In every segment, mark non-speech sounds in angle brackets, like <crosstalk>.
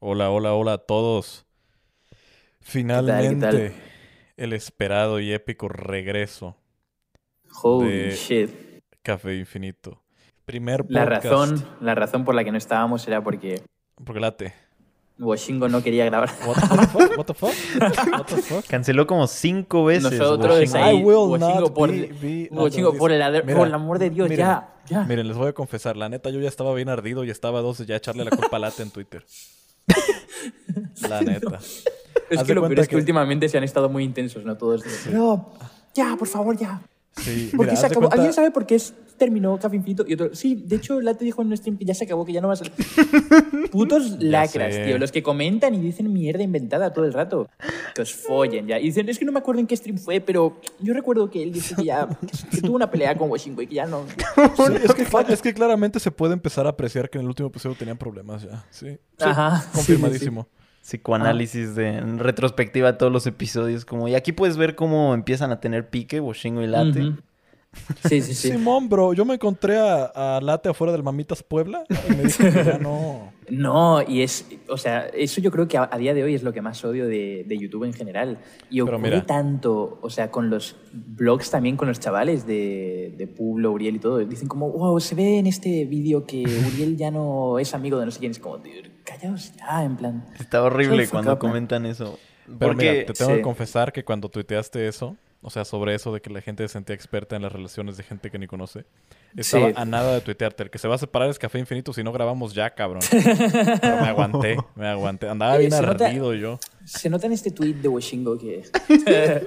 Hola, hola, hola a todos. Finalmente, el esperado y épico regreso Holy de shit. Café Infinito. Primer podcast. La razón, la razón por la que no estábamos era porque Porque late. Washingo no quería grabar. What, the fuck? What the fuck? What the fuck? <laughs> Canceló como cinco veces. Nosotros Washington. ahí, I will Washingo, not por, be- be- Washingo, por, el, Mira, por el amor de Dios, miren, ya, ya. Miren, les voy a confesar, la neta, yo ya estaba bien ardido y estaba a dos ya echarle la culpa a Late en Twitter. La <laughs> neta. Es que lo peor es que, que- últimamente se han estado muy intensos, ¿no? Todos. No, ya, por favor, ya. Sí, ¿Por mira, qué haz se de acabó? cuenta- ¿Alguien sabe por qué es- terminó Café Infinito? Y otro, sí, de hecho, Late dijo en un stream que ya se acabó, que ya no va a ser. <laughs> Putos lacras, sé. tío. Los que comentan y dicen mierda inventada todo el rato. Que os follen ya. Y dicen, es que no me acuerdo en qué stream fue, pero yo recuerdo que él dice que ya. que tuvo una pelea con Washingo y que ya no. <laughs> Sí, es, que, cla- es que claramente se puede empezar a apreciar que en el último episodio tenían problemas ya. Sí. Sí, Ajá, sí, Confirmadísimo. Psicoanálisis de en retrospectiva todos los episodios. Como, y aquí puedes ver cómo empiezan a tener pique, Washingo y Late. Ujú. Sí, sí, sí. Simón, bro, yo me encontré a, a Late afuera del Mamitas Puebla y me dijo que ya no. <laughs> No, y es, o sea, eso yo creo que a, a día de hoy es lo que más odio de, de YouTube en general. Y Pero ocurre mira. tanto, o sea, con los blogs también, con los chavales de, de Pueblo, Uriel y todo. Dicen como, wow, se ve en este vídeo que Uriel ya no es amigo de no sé quién. Es como, "Dude, callaos ya, en plan. Está horrible cuando man. comentan eso. Pero Porque mira, te tengo sí. que confesar que cuando tuiteaste eso, o sea, sobre eso de que la gente se sentía experta en las relaciones de gente que ni conoce, estaba Sí. a nada de tuitearte. El que se va a separar es Café Infinito, si no grabamos ya, cabrón. <laughs> Pero me aguanté, me aguanté. Andaba Oye, bien nota- ardido yo. Se nota en este tweet de Washingo que... <laughs>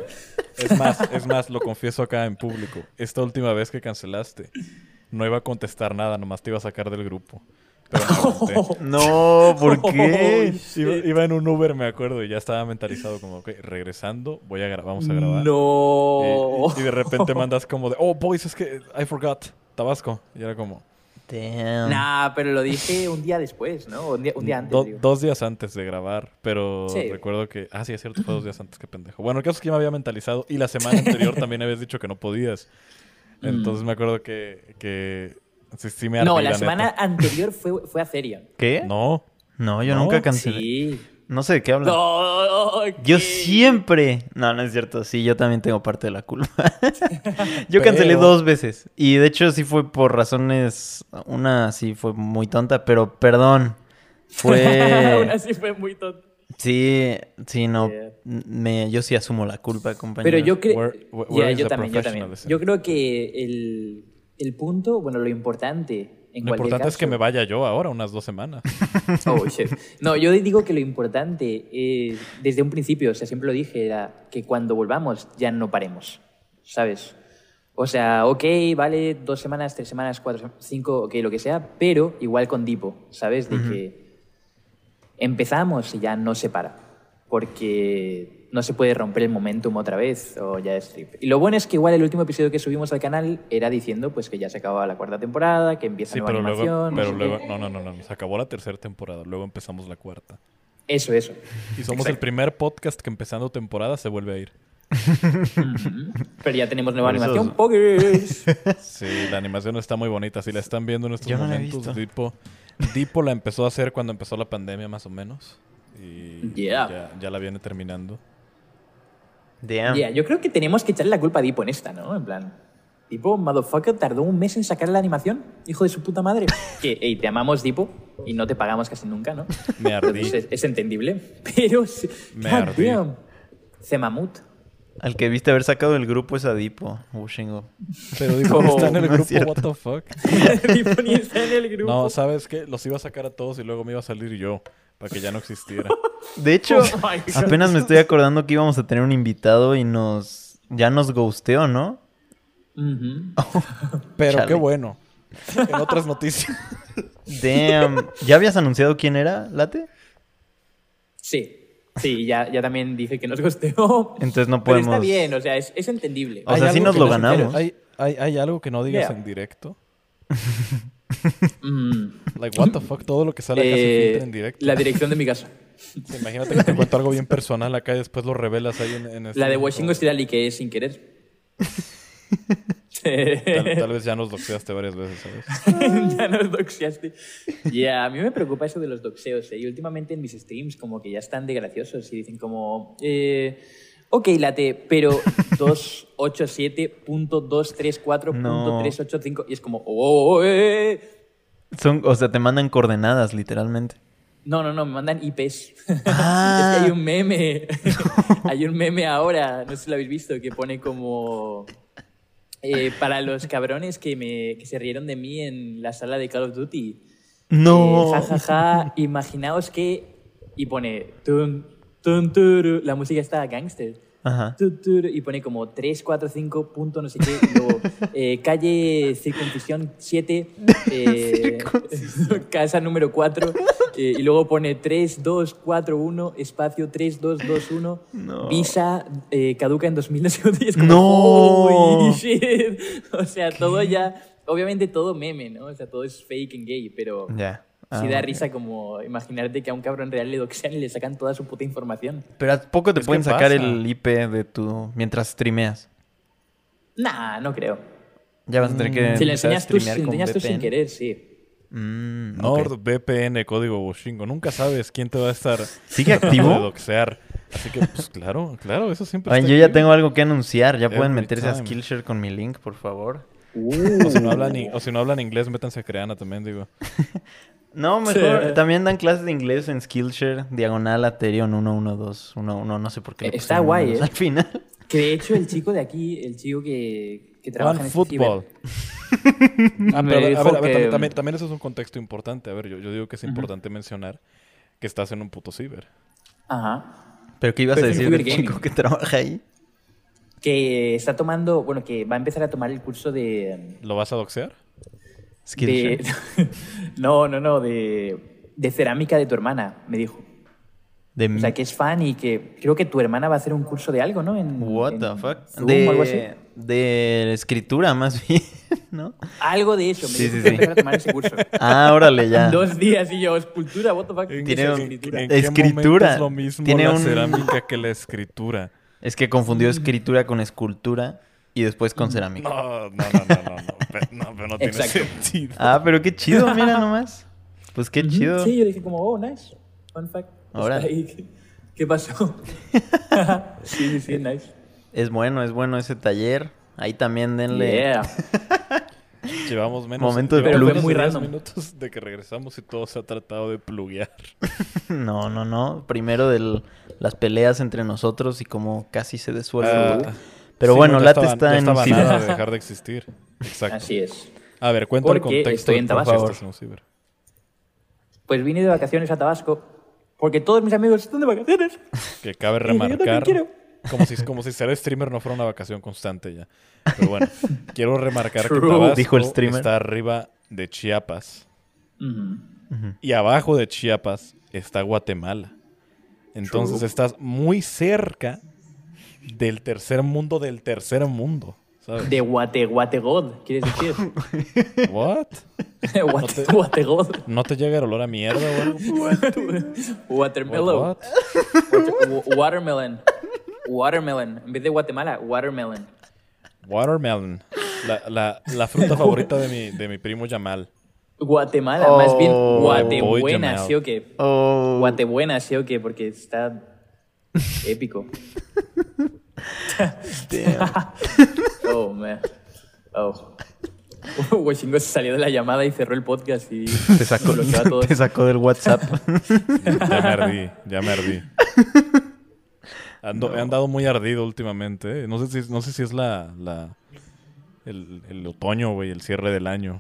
Es más, es más, lo confieso acá en público. Esta última vez que cancelaste, no iba a contestar nada, nomás te iba a sacar del grupo. Pero aguanté. <laughs> No, ¿por <laughs> qué? Iba, iba en un Uber, me acuerdo, y ya estaba mentalizado como, ok, regresando, voy a vamos a grabar. No. Y, y de repente mandas como de, oh, boys, es que I forgot, Tabasco. Y era como, Damn. Nah, pero lo dije un día después, ¿no? Un día, un día antes. do- digo. dos días antes de grabar, pero Sí. recuerdo que, ah, sí, es cierto, fue dos días antes, qué pendejo. Bueno, el caso es que ya me había mentalizado y la semana anterior <laughs> también habías dicho que no podías. Entonces me acuerdo que, que sí, sí me ardí. No, la semana anterior fue, fue a Therion. <laughs> ¿Qué? No, No, yo ¿No? nunca cancelé. Sí. No sé de qué hablan. No, Yo ¿qué? siempre. No, no es cierto. Sí, yo también tengo parte de la culpa. <laughs> yo cancelé Pero- dos veces. Y de hecho, sí fue por razones. Una sí fue muy tonta, pero perdón. Fue. <laughs> así fue muy tonto. Sí, sí, no. Yeah. Me, yo sí asumo la culpa, compañero. Pero yo creo. Is yo también, yo también. Yo creo que el, el punto, bueno, lo importante. En lo importante es que me vaya yo ahora, unas dos semanas. <laughs> Oh, shit. No, yo digo que lo importante, eh, desde un principio, o sea, siempre lo dije, era que cuando volvamos ya no paremos, ¿sabes? O sea, ok, vale, dos semanas, tres semanas, cuatro, cinco, ok, lo que sea, pero igual con Dipo, ¿sabes? De que empezamos y ya no se para, porque no se puede romper el momentum otra vez o ya es trip. Y lo bueno es que igual el último episodio que subimos al canal era diciendo pues que ya se acababa la cuarta temporada, que empieza Sí, nueva pero luego, animación, no pero sé luego, qué. no, no, no, no, se acabó la tercera temporada, luego empezamos la cuarta. Eso, eso. Y somos el primer podcast que empezando temporada se vuelve a ir. Pero ya tenemos nueva Por animación. Pokers. <laughs> Sí, la animación está muy bonita. Si la están viendo en estos Yo no momentos, visto. Dipo, Dipo la empezó a hacer cuando empezó la pandemia, más o menos. Y Yeah. ya, ya la viene terminando. Damn. Yeah, yo creo que tenemos que echarle la culpa a Dipo en esta, ¿no? En plan, Dipo, motherfucker, tardó un mes en sacar la animación, hijo de su puta madre. <laughs> que, hey, te amamos, Dipo, y no te pagamos casi nunca, ¿no? Me ardí. Entonces, es, es entendible. <laughs> Pero, Me God ardí. damn. Zemamut. Al que viste haber sacado del grupo es Adipo, Wushingo. Pero Dipo <laughs> no está en el No grupo, what the fuck. Dipo ni está en el grupo. No, ¿sabes qué? Los iba a sacar a todos y luego me iba a salir yo, para que ya no existiera. <laughs> De hecho, Oh apenas me estoy acordando que íbamos a tener un invitado y nos. Ya nos ghosteó, ¿no? <laughs> Pero Chale. qué bueno. En otras noticias. Damn. ¿Ya habías anunciado quién era, Late? Sí. Sí, ya, ya también dije que nos costeó. Entonces no Pero podemos. está bien, o sea, es, es entendible. O sea, ¿Hay sí algo nos que lo no- ganamos. ¿Hay, hay, hay algo que no digas Yeah. en directo? <laughs> Mm. Like, what the fuck, todo lo que sale acá se Eh, filtra en directo. la dirección de mi casa. Sí, <laughs> Imagínate que te cuento algo bien personal acá y después lo revelas ahí en, en este La de mismo- Washington Stirali, que es sin querer. <laughs> Tal, tal vez ya nos doxeaste varias veces, ¿sabes? <laughs> ya nos doxeaste. Ya, a mí me preocupa eso de los doxeos. ¿eh? Y últimamente en mis streams como que ya están de graciosos y dicen como... Eh, ok, late, pero <laughs> 287.234.385 y es como... Oh, oh, eh, eh". Son, o sea, te mandan coordenadas, literalmente. No, no, no, me mandan IPs. Ah. <laughs> es que hay un meme. <laughs> hay un meme ahora, no sé si lo habéis visto, que pone como... eh, para los cabrones que, me, que se rieron de mí en la sala de Call of Duty. No. Eh, ja, ja, ja, imaginaos que... Y pone... Tun, la música está gangster. Ajá. Y pone como 3, 4, 5, punto, no sé qué. Y luego, <laughs> eh, calle Circuncisión 7, <laughs> eh, <laughs> casa número 4. eh, y luego pone 3, 2, 4, 1, espacio 3, 2, 2, 1. No. Visa eh, caduca en 2000. no sé cuánto, y es como, No. "Holy shit". O sea, todo ya. Obviamente todo meme, ¿no? O sea, todo es fake and gay, pero. Ya. Sí Ah, da risa como imaginarte que a un cabrón real le doxean y le sacan toda su puta información. Pero ¿a poco te pueden sacar pasa. el IP de tu... mientras streameas? Nah, no creo. Ya vas a tener que Mm. Si a enseñas tú, si enseñas tú sin querer, sí. Mm. NordVPN, código Washingo. Nunca sabes quién te va a estar ¿Sigue de activo? doxear. Así que, pues claro, claro, eso siempre Oye, está yo ya tengo algo que anunciar. Ya pueden meterse a. Skillshare con mi link, por favor. O si no hablan, i- o si no hablan inglés, métanse a Creana también, digo. <laughs> No, mejor. Sí. También dan clases de inglés en Skillshare, diagonal Aterion 11211. No sé por qué. le está guay, ¿eh? Al final. Que de hecho el chico de aquí, el chico que, que trabaja One en este football. ciber, <laughs> Ah, pero, a ver, dijo a ver, a ver, que- también, eso es un contexto importante. A ver, yo, yo digo que es importante mencionar que estás en un puto ciber. Ajá. ¿Pero qué ibas Pero a decir del chico que trabaja ahí? Que está tomando, bueno, que va a empezar a tomar el curso de... ¿Lo vas a doxear? De <laughs> no, no, no, de, de cerámica de tu hermana, me dijo. De... O sea, que es fan y que creo que tu hermana va a hacer un curso de algo, ¿no? En, What en the fuck? Zoom o algo así. De... de escritura, más <laughs> bien, ¿no? Algo de eso, me Sí, dijo sí, que sí. a tomar ese curso. <laughs> Ah, órale, ya. Dos días y yo, escultura, what the fuck. ¿En ¿qué Tiene es un- escritura? ¿En qué Escritura. es lo mismo Tiene la un- cerámica que la escritura? Es que confundió escritura con escultura y después con cerámica. No, no, no, no, no, no, no, pero no tiene Exacto. sentido. Ah, pero qué chido, mira <laughs> nomás. Pues qué chido. Sí, yo dije como, oh, nice. Fun fact. Ahora. Está ahí. ¿Qué, qué pasó? <laughs> sí, sí, sí, nice. Es bueno, es bueno ese taller. Ahí también denle. Yeah. <laughs> Llevamos menos, Momento de llevamos menos muy de 10 random. minutos de que regresamos y todo se ha tratado de pluguear. No, no, no. Primero de las peleas entre nosotros y cómo casi se disuelve. Ah, el grupo. Pero sí, bueno, no, ya Late está ya en un estaba nada de dejar de existir. Exacto. Así es. A ver, cuenta el contexto. estoy en Tabasco. Pues vine de vacaciones a Tabasco porque todos mis amigos están de vacaciones. Que cabe <laughs> yo remarcar. quiero. Como si, como si ser streamer no fuera una vacación constante ya. Pero bueno, <laughs> quiero remarcar que Tabasco dijo el streamer. está arriba de Chiapas. Y abajo de Chiapas está Guatemala. Entonces True. estás muy cerca del tercer mundo del tercer mundo. ¿Sabes? De Guate, Guategod, ¿quieres decir? <laughs> ¿What? <laughs> Guate, Guategod. ¿No te llega el olor a mierda algo? <laughs> Watermelon. Watermelon. Watermelon. En vez de Guatemala, watermelon. Watermelon. La, la, la fruta favorita de mi, de mi primo Yamal. Guatemala, más bien Oh. Guatebuena. ¿sí o qué? Oh. Guatebuena, ¿sí o qué? Porque está épico. Damn. Oh, man. Oh. <laughs> Washingo se salió de la llamada y cerró el podcast y Te sacó, bloqueó a todos. <laughs> te sacó del WhatsApp. Ya me ardí, ya me ardí. Ando- He andado muy ardido últimamente. ¿eh? No sé si, no sé si es la, la el, el otoño, güey, el cierre del año.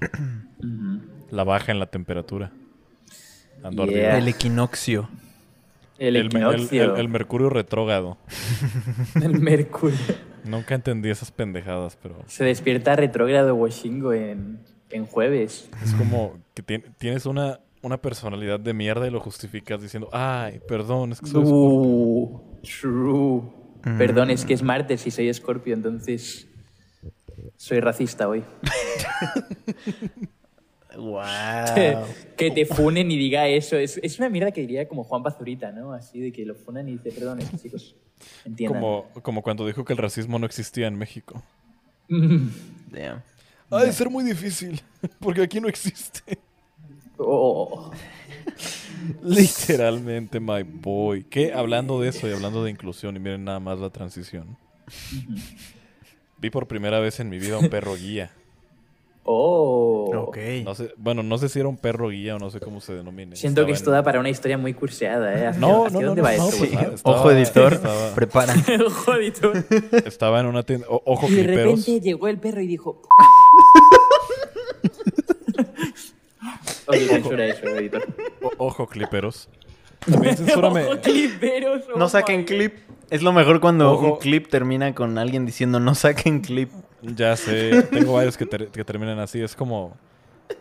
La baja en la temperatura. Ando Yeah. El equinoccio. El. El, el- el mercurio retrógrado. <laughs> El mercurio. Nunca entendí esas pendejadas, pero Se despierta retrógrado Washingo en, en jueves. es como que tien- tienes una, una personalidad de mierda y lo justificas diciendo, ay, perdón, es que soy Scorpio". Uh, true. Perdón, es que es martes y soy escorpio, entonces soy racista hoy. <laughs> Wow. que te funen y diga eso. Es, es una mierda que diría como Juan Pazurita, ¿no? Así de que lo funan y dice, perdón, chicos, entiendan. Como, como cuando dijo que el racismo no existía en México. <laughs> Damn. Ha de ser muy difícil, <laughs> porque aquí no existe. Oh. <laughs> Literalmente, my boy. Que hablando de eso y hablando de inclusión, y miren nada más la transición. Vi por primera vez en mi vida un perro guía. Oh. Ok. No sé, bueno, no sé si era un perro guía o no sé cómo se denomine. Siento que esto da para una historia muy curseada, ¿eh? ¿Hacia, No, no, no, dónde no, va no, esto? por nada, favor? estaba- <laughs> Ojo editor, estaba- prepara. En una tienda. o- ojo, Y de cliperos. repente llegó el perro y dijo... ok, censura eso, editor. o- ojo, cliperos. También censúrame. Ojo, <laughs> cliperos, oh No saquen clip. Es lo mejor cuando Ojo. un clip termina con alguien diciendo no saquen clip. Ya sé, tengo varios que, ter- que terminan así. Es como.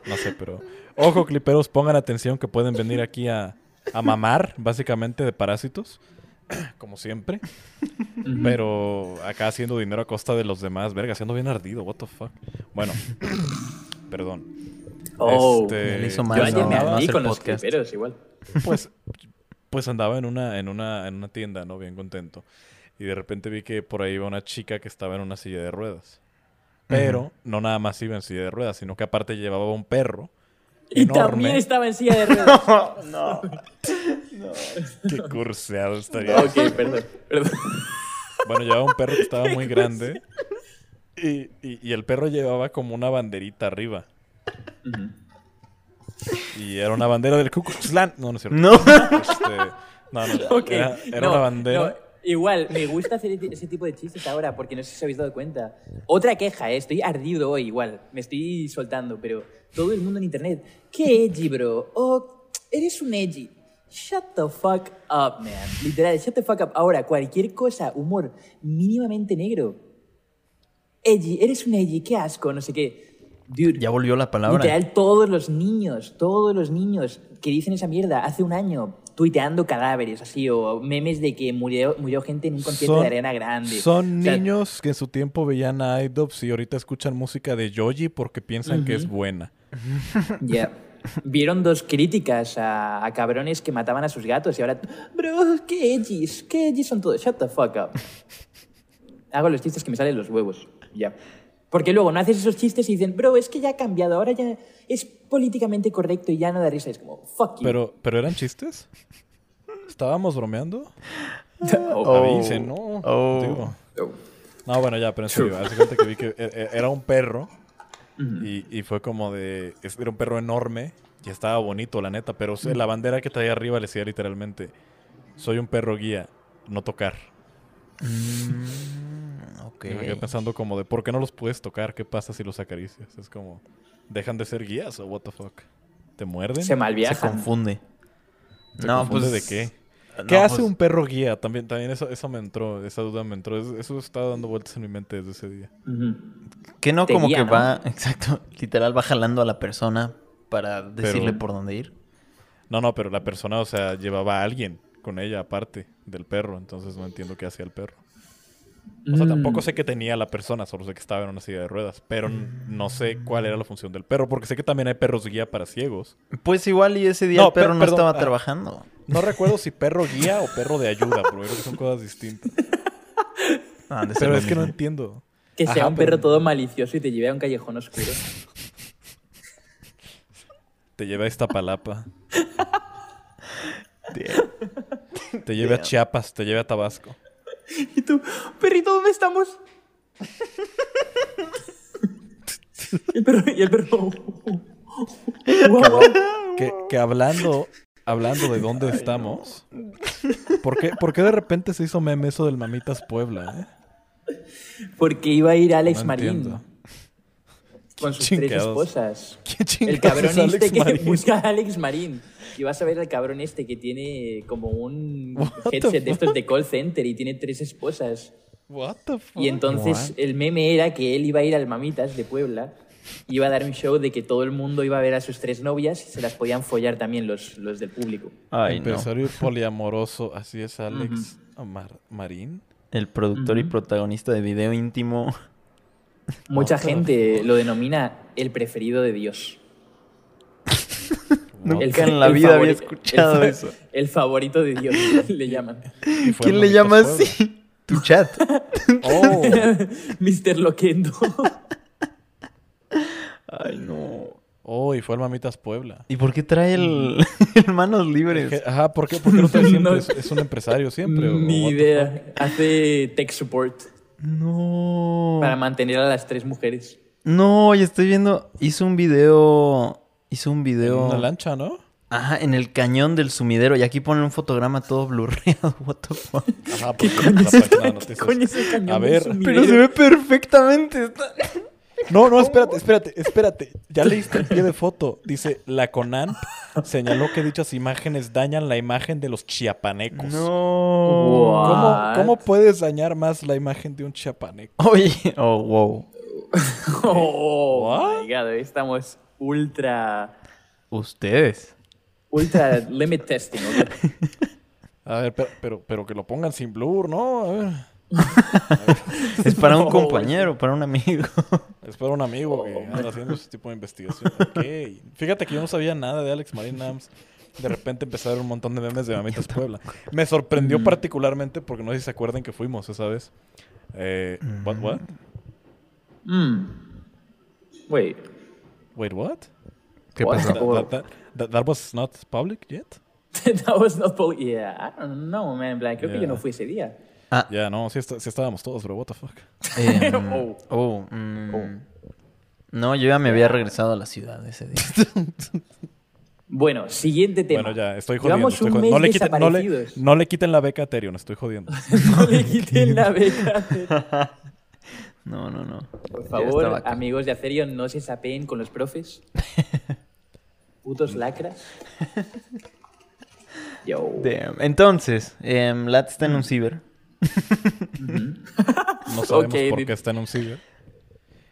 No sé, pero. Ojo, cliperos, pongan atención que pueden venir aquí a, a mamar, básicamente, de parásitos. <clears throat> Como siempre. Pero acá haciendo dinero a costa de los demás. Verga, siendo bien ardido. What the fuck. Bueno. <clears throat> Perdón. Oh, Este, hizo Yo mal, ayer no, me no ardí con los cliperos igual. Pues, pues andaba en una, en una, en una tienda, ¿no? Bien contento. Y de repente vi que por ahí iba una chica que estaba en una silla de ruedas. Pero no nada más iba en silla de ruedas, sino que aparte llevaba un perro. Y enorme. también estaba en silla de <laughs> ruedas. no. Qué curseado estaría. ok, perdón, perdón. Bueno, llevaba un perro que estaba muy grande. Y, y- y el perro llevaba como una banderita arriba. Y era una bandera del Ku Klux Klan. No, no es cierto. No. Este, no, no. Ok, Era, era no, una bandera. Igual, me gusta hacer ese- ese tipo de chistes ahora porque no sé si os habéis dado cuenta. Otra queja, ¿eh? estoy ardido hoy igual, me estoy soltando, pero todo el mundo en internet, ¿qué edgy, bro? Oh, eres un edgy. Shut the fuck up, man. Literal, shut the fuck up. Ahora, cualquier cosa, humor mínimamente negro. Edgy, eres un edgy, qué asco, no sé qué. Dude, Ya volvió la palabra. Literal, todos los niños, todos los niños que dicen esa mierda hace un año, tuiteando cadáveres, así, o memes de que murió, murió gente en un concierto de Arena Grande. son O sea, niños que en su tiempo veían a iDubbbz y ahorita escuchan música de Yoji porque piensan que es buena. <laughs> ya. Vieron dos críticas a, a cabrones que mataban a sus gatos y ahora, bro, qué edgys, qué edgys son todos, shut the fuck up. Hago los chistes que me salen los huevos, ya. Porque luego no haces esos chistes y dicen, bro, es que ya ha cambiado, ahora ya es políticamente correcto y ya no da risa. Es como, fuck you. Pero, pero eran chistes. ¿Estábamos bromeando? <laughs> Oh. Avisen, ¿no? Oh. Digo. Oh. No, bueno, ya, pero en serio, hace cuenta que vi que e- e- era un perro y, y fue como de... Era un perro enorme y estaba bonito, la neta, pero o sea, la bandera que traía arriba le decía literalmente, soy un perro guía, no tocar. Mm, ok. Y me quedé pensando como de, ¿por qué no los puedes tocar? ¿Qué pasa si los acaricias? Es como, ¿dejan de ser guías o what the fuck? ¿Te muerden? Se Se malviajan. confunde. ¿Se no, confunde pues, de qué? no, ¿Qué hace pues, un perro guía? También, también eso, eso me entró, esa duda me entró. Es- Eso estaba dando vueltas en mi mente desde ese día. Ujú. Que no Te como guía, que ¿no? va, <laughs> exacto, literal va jalando a la persona para decirle Pero- por dónde ir. No, no, pero la persona, o sea, llevaba a alguien con ella aparte del perro, entonces no entiendo qué hacía el perro. O sea, Mm. tampoco sé qué tenía la persona, solo sé que estaba en una silla de ruedas, pero no sé cuál era la función del perro, porque sé que también hay perros guía para ciegos. Pues igual y ese día No, el perro per- no perdón, estaba ah. trabajando. No recuerdo si perro <laughs> guía o perro de ayuda, pero creo que son cosas distintas. Ah, han de ser Pero lo es que no mismo. entiendo. Que sea Ajá, un perro pero todo malicioso y te lleve a un callejón oscuro. <laughs> Te lleva a Iztapalapa, <laughs> te lleva a Chiapas, te lleva a Tabasco. Y tú, perrito, ¿dónde estamos? y el perro, y el perro. Que, que hablando, hablando de dónde estamos, ¿por qué, por qué de repente se hizo meme eso del Mamitas Puebla? eh? Porque iba a ir Alex No Marín entiendo. Con sus tres esposas. <laughs> ¿Quién El cabrón es Alex este que Marín? busca a Alex Marín. Y vas a ver al cabrón este que tiene como un What the headset de estos fuck? de call center y tiene tres esposas. What the fuck? Y entonces el meme era que él iba a ir al Mamitas de Puebla, iba a dar un show de que todo el mundo iba a ver a sus tres novias y se las podían follar también los, los del público. Ay, no. Empresario poliamoroso, así es Alex Mar- Marín. El productor y protagonista de video íntimo. <laughs> Mucha gente lo denomina el preferido de Dios. <laughs> Nunca en la vida había escuchado el eso. <laughs> El favorito de Dios le llaman. ¿Quién le llama así? Tu chat. Oh, Mr. Loquendo. Ay, no. oh, y fue el Mamitas Puebla. ¿Y por qué trae el, el manos libres? ¿Qué- Ajá, ¿por qué? ¿Por qué no trae siempre? No. Es, es un empresario siempre. Ni idea. Hace tech support No. para mantener a las tres mujeres. No, y estoy viendo. Hizo un video. Hizo un video. Una lancha, ¿no? Ajá, en el cañón del sumidero. Y aquí ponen un fotograma todo blurreado. <laughs> What the fuck. Ajá, ¿Qué porque coño es ¿Qué noticias. coño es el cañón A del ver. sumidero? Pero se ve perfectamente. Está- No, no, espérate, espérate, espérate. Ya leíste el pie de foto. Dice, la CONANP señaló que dichas imágenes dañan la imagen de los chiapanecos. No. ¿Cómo, puedes dañar más la imagen de un chiapaneco? Oye. Oh, wow. <laughs> Oh, my God, estamos ultra, Ustedes. ultra limit testing. ¿ok? A ver, pero, pero, pero que lo pongan sin blur, ¿no? A ver. <laughs> Es para un compañero, para un amigo. Es para un amigo que anda haciendo ese tipo de investigación. Ok. Fíjate que yo no sabía nada de Alex Marín Nams. De repente ver un montón de memes de Mamitas Puebla. Me sorprendió particularmente porque no sé si se acuerdan que fuimos esa vez. Eh, what, what? Mm. Wait. Wait, what? ¿Qué What? pasó? That, that, that, that- <laughs> that was not public yet? That was not poli- Yeah, I don't know, man. Plan, creo que yo Yeah. no fui ese día. Ya, no, sí, está- sí estábamos todos, pero what the fuck. Em, <laughs> Oh. oh, mm, Oh. No, yo ya me había regresado a la ciudad ese día. <laughs> Bueno, siguiente tema. Bueno, ya, estoy jodiendo. Llevamos estoy un jodiendo. mes No, le quiten, no, le, desaparecidos. no le quiten la beca a Ethereum, estoy jodiendo. <laughs> No le quiten la beca. No, no, no. Por favor, amigos de Acerion, no se sapeen con los profes. Putos lacras. Yo. Damn. Entonces, em, Lat está en un ciber. <laughs> No sabemos por qué está en un ciber.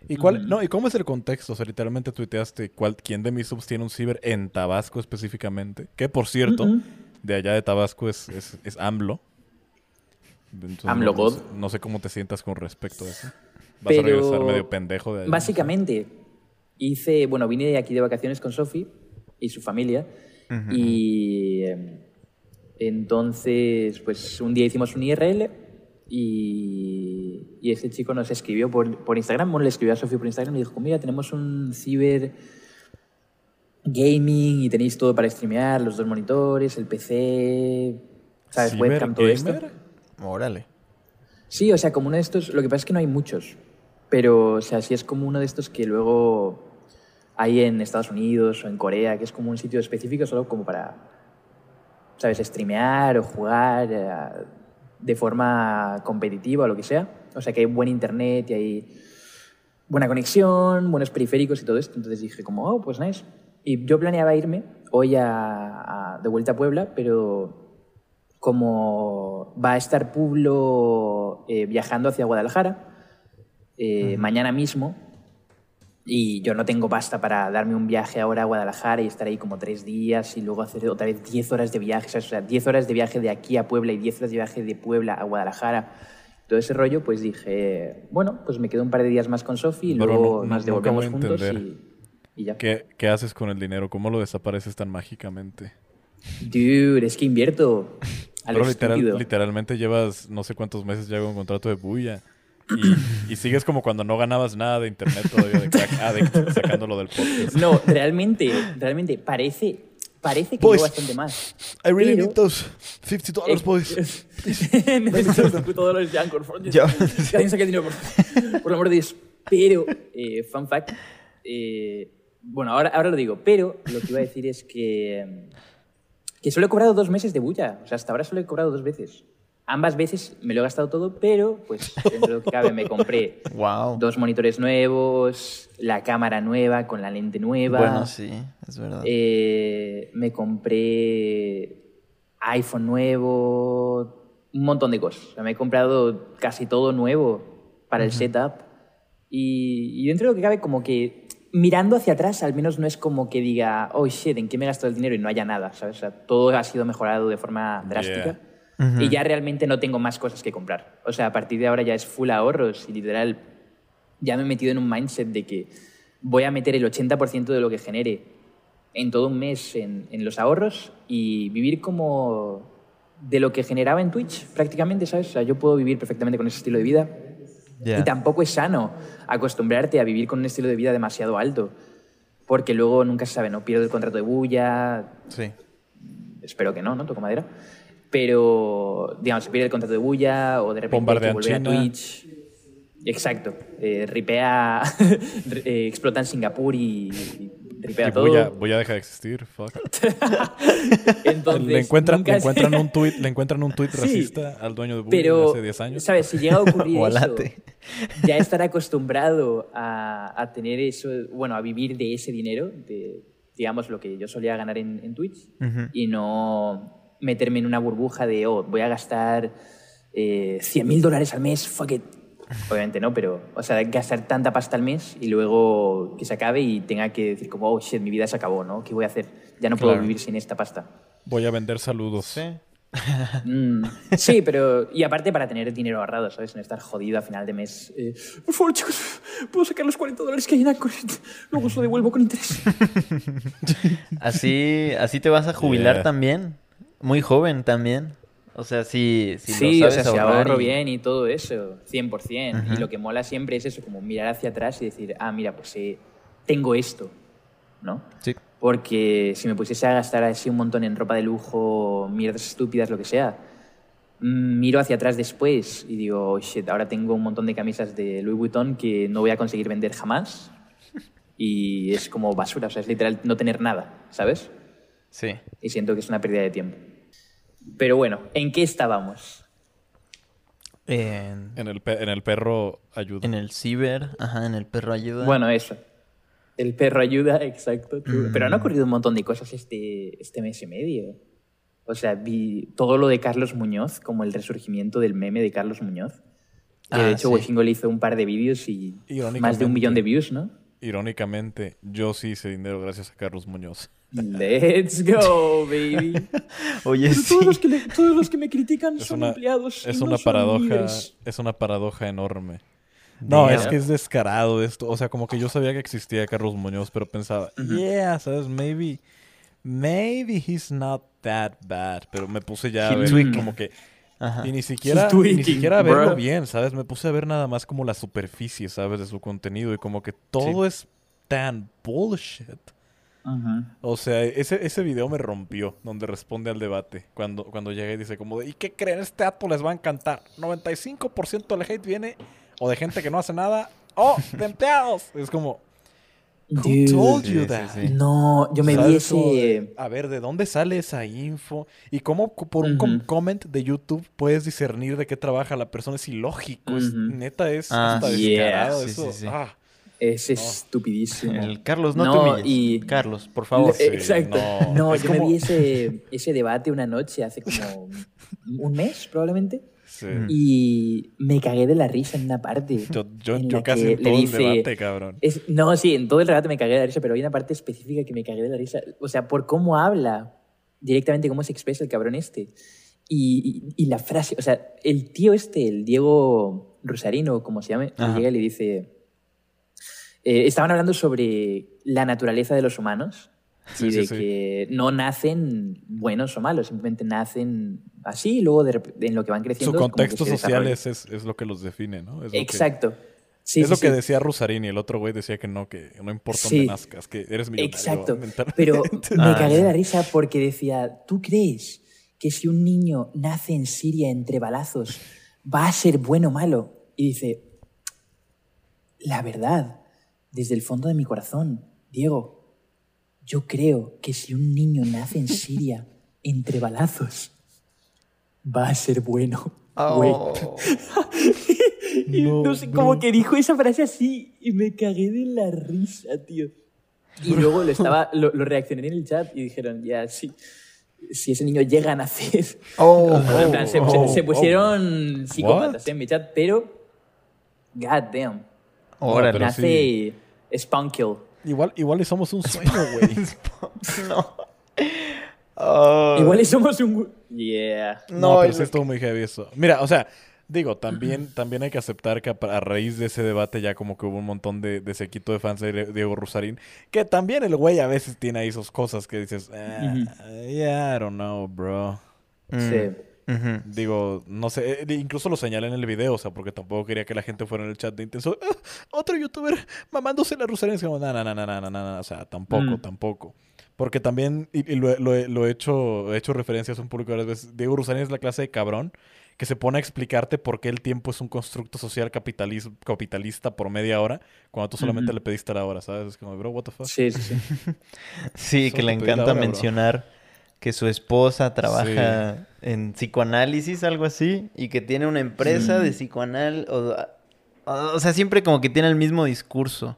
¿Y, cuál, no, ¿Y cómo es el contexto? O sea, literalmente tuiteaste cuál, quién de mis subs tiene un ciber en Tabasco específicamente. Que, por cierto, de allá de Tabasco es, es, es AMLO. Entonces, AMLO no, God. sé- no sé cómo te sientas con respecto a eso. Vas Pero a regresar medio pendejo de allá. Básicamente, hice, bueno, vine de aquí de vacaciones con Sofi y su familia. Y eh, entonces, pues un día hicimos un IRL y, y ese chico nos escribió por, por Instagram, bueno, le escribió a Sofi por Instagram y dijo, mira, tenemos un ciber gaming y tenéis todo para streamear, los dos monitores, el PC, ¿sabes? ¿Ciber Webcam, todo esto. gamer? Órale. Sí, o sea, como uno de estos, lo que pasa es que no hay muchos, pero, o sea, sí es como uno de estos que luego hay en Estados Unidos o en Corea, que es como un sitio específico solo como para, ¿sabes?, streamear o jugar eh, de forma competitiva o lo que sea. O sea, que hay buen internet y hay buena conexión, buenos periféricos y todo esto. Entonces dije como, oh, pues nice. Y yo planeaba irme hoy a- a- de vuelta a Puebla, pero como va a estar Publo eh, viajando hacia Guadalajara eh, mañana mismo y yo no tengo pasta para darme un viaje ahora a Guadalajara y estar ahí como tres días y luego hacer otra vez 10 horas de viaje, o sea, 10 horas de viaje de aquí a Puebla y 10 horas de viaje de Puebla a Guadalajara. Todo ese rollo, pues dije, bueno, pues me quedo un par de días más con Sofi y luego no- nos devolvemos juntos y, y ya. ¿Qué, ¿Qué haces con el dinero? ¿Cómo lo desapareces tan mágicamente? Dude, es que invierto Pero literal- literalmente llevas no sé cuántos meses ya con un contrato de bulla. Y, y sigues como cuando no ganabas nada de internet todavía de crack addict sacándolo del podcast. No, realmente, realmente parece, parece que Boys. bastante más. I really Pero- need those 50 dollars, boys. <laughs> Necesito los 50 dólares de Anchor. alguien saque dinero, por, por amor de Dios. Pero, eh, fun fact, eh, bueno, ahora, ahora lo digo, pero lo que iba a decir es que, que solo he cobrado dos meses de bulla. O sea, hasta ahora solo he cobrado dos veces. Ambas veces me lo he gastado todo, pero pues dentro de lo que cabe me compré <laughs> Wow. dos monitores nuevos, la cámara nueva con la lente nueva. Bueno, sí, es verdad. Eh, me compré iPhone nuevo, un montón de cosas. O sea, me he comprado casi todo nuevo para el setup. Y, y dentro de lo que cabe, como que mirando hacia atrás, al menos no es como que diga, oh shit, ¿en qué me he gastado el dinero? Y no haya nada, ¿sabes? O sea, todo ha sido mejorado de forma drástica. Y ya realmente no tengo más cosas que comprar. O sea, a partir de ahora ya es full ahorros y literal ya me he metido en un mindset de que voy a meter el 80% de lo que genere en todo un mes en, en los ahorros y vivir como de lo que generaba en Twitch prácticamente, ¿sabes? O sea, yo puedo vivir perfectamente con ese estilo de vida. Y tampoco es sano acostumbrarte a vivir con un estilo de vida demasiado alto. Porque luego nunca se sabe, ¿no? Pierdo el contrato de bulla, Sí. espero que no, ¿no? Toco madera. Pero, digamos, se pierde el contrato de bulla o de repente hay que volver a. Twitch. Exacto. Eh, ripea, <laughs> eh, explota en Singapur y, y ripea Y todo. voy a, voy a dejar de existir. Fuck. <laughs> Entonces, le encuentran, le se- encuentran un tweet, le encuentran un tweet Sí. racista al dueño de Bully Pero, hace 10 años. ¿sabes? Si llega a <laughs> ocurrir eso, ya estar acostumbrado a, a tener eso, bueno, a vivir de ese dinero, de, digamos, lo que yo solía ganar en, en Twitch, y no meterme en una burbuja de, oh, voy a gastar eh, 100 mil dólares al mes, fuck it. Obviamente no, pero, o sea, gastar tanta pasta al mes y luego que se acabe y tenga que decir como, oh, shit, mi vida se acabó, ¿no? ¿Qué voy a hacer? Ya no puedo Claro. vivir sin esta pasta. Voy a vender saludos. Sí. <laughs> Mm, sí, pero. Y aparte para tener dinero ahorrado, ¿sabes? No estar jodido a final de mes. eh, Por favor, chicos, puedo sacar los 40 dólares que hay en Anchor. <laughs> Luego os lo devuelvo con interés. <laughs> Así, así te vas a jubilar Yeah. también. Muy joven también. O sea, si, si sí, lo o sabes sea, si ahorro y- bien y todo eso, 100%. Y Ujú. lo que mola siempre es eso, como mirar hacia atrás y decir, ah, mira, pues eh, tengo esto, ¿no? Sí. Porque si me pusiese a gastar así un montón en ropa de lujo, mierdas estúpidas, lo que sea, mm, miro hacia atrás después y digo, "Oh, shit, ahora tengo un montón de camisas de Louis Vuitton que no voy a conseguir vender jamás. <laughs> Y es como basura, o sea, es literal no tener nada, ¿sabes? Sí. Y siento que es una pérdida de tiempo. Pero bueno, ¿en qué estábamos? En, En el, pe- en el perro ayuda. en el ciber, ajá, en el perro ayuda. Bueno, eso. El perro ayuda, exacto. Mm. Pero han ocurrido un montón de cosas este, este mes y medio. O sea, vi todo lo de Carlos Muñoz, como el resurgimiento del meme de Carlos Muñoz. Que Ah, de hecho, sí. Le hizo un par de vídeos y más de Irónicamente. un millón de views, ¿no? Irónicamente, yo sí hice dinero gracias a Carlos Muñoz. Let's go, baby. <laughs> Oye, sí. todos, los que le- todos los que me critican Es son una, empleados. es no una paradoja, líderes. es una paradoja enorme. No, es que es descarado esto. O sea, como que yo sabía que existía Carlos Muñoz, pero pensaba, yeah, sabes, maybe, maybe he's not that bad. Pero me puse ya a ver tweaking. como que Ajá. y ni siquiera, He's ni tweaking, siquiera a verlo bien, ¿sabes? Me puse a ver nada más como la superficie, ¿sabes? De su contenido y como que todo es tan bullshit. O sea, ese, ese video me rompió, donde responde al debate. Cuando, cuando llega y dice como de, ¿y qué creen? Este acto les va a encantar. 95% del hate viene o de gente que no hace nada o de empleados. Es como, who Dude. told you sí, that? sí. No, yo me vi ese... a ver, ¿de dónde sale esa info? Y cómo por un com- comment de YouTube puedes discernir de qué trabaja la persona. Es ilógico. es- Ujú. neta, es Ah, hasta yeah. descarado Sí, eso. sí, sí. Ah, Es estupidísimo. El Carlos, no, No, te humilles. y- Carlos, por favor. Eh, Exacto. no, yo me como- vi ese, ese debate una noche hace como un mes, probablemente. sí. Y me cagué de la risa en una parte. Yo, yo, en yo casi en todo dice- el debate, cabrón. Es- no, sí, en todo el debate me cagué de la risa, pero hay una parte específica que me cagué de la risa. O sea, por cómo habla, directamente cómo se expresa el cabrón este. Y, y- y la frase, o sea, el tío este, el Diego Rosarino, como se Ajá. llega y le dice... eh, estaban hablando sobre la naturaleza de los humanos Sí, y sí, de sí. que no nacen buenos o malos, simplemente nacen así y luego de en lo que van Su creciendo... como que contexto social es, es, es lo que los define, ¿no? Es lo que- Exacto. Sí, es sí, lo que sí. decía Rusarini, el otro güey decía que no, que no importa Sí. dónde nazcas, que eres millonario. Exacto. Pero <laughs> me Ah, cagué de la risa porque decía, ¿tú crees que si un niño nace en Siria entre balazos va a ser bueno o malo? Y dice, la verdad, desde el fondo de mi corazón, Diego, yo creo que si un niño nace en Siria <laughs> entre balazos va a ser bueno. güey". Oh. Y No, no, sé, bro. como que dijo esa frase así y me cagué de la risa, tío. Y luego lo, estaba, lo, lo reaccioné en el chat y dijeron, ya, sí, si ese niño llega a nacer... Oh, <laughs> En plan, se, oh, se- se oh. pusieron psicópatas What? en mi chat, pero... God damn. Pero nace Spunkill. Igual, igual y somos un sueño, <laughs> güey. no. Igual y somos un... Yeah. No, No, pero es sí estuvo muy heavy eso. Mira, o sea, digo, también, también hay que aceptar que a, a raíz de ese debate ya como que hubo un montón de, de sequito de fans de Diego Rusarín, que también el güey a veces tiene ahí sus cosas que dices, ah, yeah, I don't know, bro. Mm. Sí. Digo, no sé, eh, incluso lo señalé en el video, o sea, porque tampoco quería que la gente fuera en el chat de intenso. "Ah, otro youtuber mamándose la como, no, no, no, no, no, no, no, o sea, tampoco, Mm. tampoco. Porque también, y, y lo, lo he- lo he hecho, he hecho referencias a un público varias veces. Diego Rusarín es la clase de cabrón que se pone a explicarte por qué el tiempo es un constructo social capitalis- capitalista por media hora, cuando tú solamente le pediste la hora, ¿sabes? Es como, bro, what the fuck. Sí, sí, sí. <laughs> Sí, que le encanta hora, bro. Que su esposa trabaja en psicoanálisis, algo así, y que tiene una empresa de psicoanal. O, o sea, siempre como que tiene el mismo discurso.